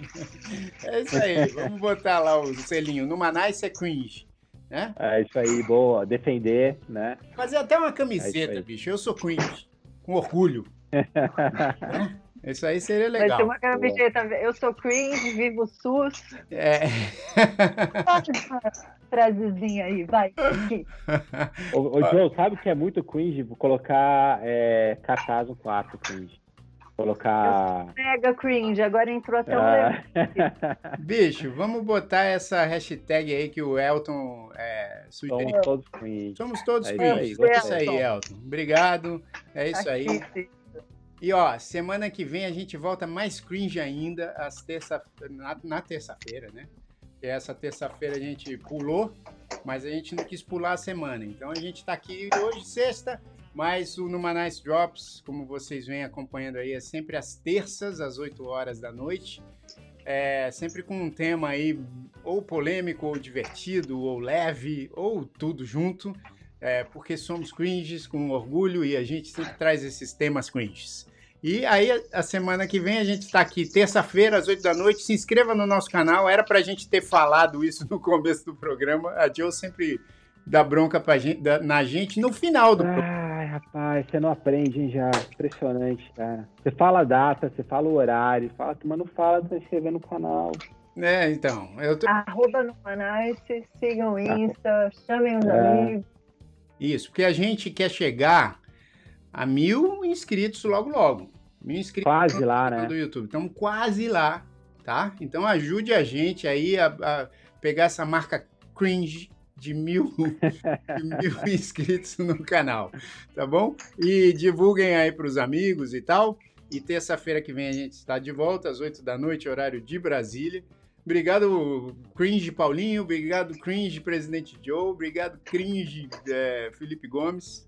É isso aí. Vamos botar lá o selinho. No Manais é cringe. Né? É isso aí, boa. Defender, né? Fazer até uma camiseta, é bicho. Eu sou cringe. Com orgulho. Isso aí seria legal. Vai ter uma camiseta. Eu sou cringe, vivo SUS. É. Frasezinha aí, vai. Ô, ô Joe, sabe que é muito cringe colocar é, cartaz no quarto cringe? Colocar. Mega cringe, agora entrou até o ah. Bicho, vamos botar essa hashtag aí que o Elton é, sugeriu. Somos todos cringe. Somos todos é cringe. É isso aí, Elton. Obrigado. É isso aí. E ó, semana que vem a gente volta mais cringe ainda, às terça, na, na terça-feira, né? E essa terça-feira a gente pulou, mas a gente não quis pular a semana. Então a gente tá aqui hoje, sexta, mas o Numanais Drops, como vocês vêm acompanhando aí, é sempre às terças, às 8 horas da noite. É sempre com um tema aí ou polêmico, ou divertido, ou leve, ou tudo junto. É, porque somos cringes com orgulho e a gente sempre traz esses temas cringes. E aí, a semana que vem, a gente está aqui, terça-feira, às 8 da noite. Se inscreva no nosso canal. Era para a gente ter falado isso no começo do programa. A Joe sempre dá bronca pra gente, na gente no final do programa. Ai, rapaz, você não aprende, hein, já. Impressionante, cara. Você fala a data, você fala o horário, fala, mas não fala de se inscrever no canal. É, então. Eu tô... Arroba no canal, sigam o Insta, chamem os é. amigos. Isso, porque a gente quer chegar a mil inscritos logo logo. Mil inscritos quase lá, né? do YouTube. Estamos quase lá, tá? Então ajude a gente aí a, a pegar essa marca cringe de mil, de mil inscritos no canal, tá bom? E divulguem aí para os amigos e tal. E terça-feira que vem a gente está de volta às 8 da noite, horário de Brasília. Obrigado, Cringe Paulinho. Obrigado, Cringe Presidente Joe. Obrigado, Cringe é, Felipe Gomes.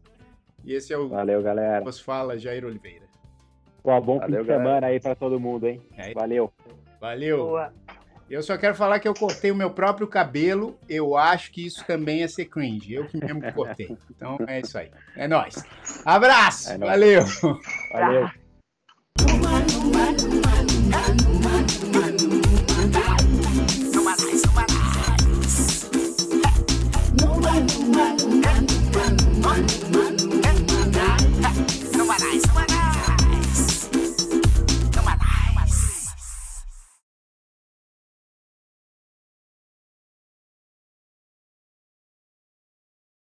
E esse é o Valeu, galera. Vos fala Jair Oliveira. Pô, bom Valeu, fim de galera. semana aí para todo mundo, hein? É. Valeu. Valeu. Boa. Eu só quero falar que eu cortei o meu próprio cabelo. Eu acho que isso também é ser cringe. Eu que mesmo cortei. Então é isso aí. É nóis. Abraço. É nóis. Valeu. Valeu.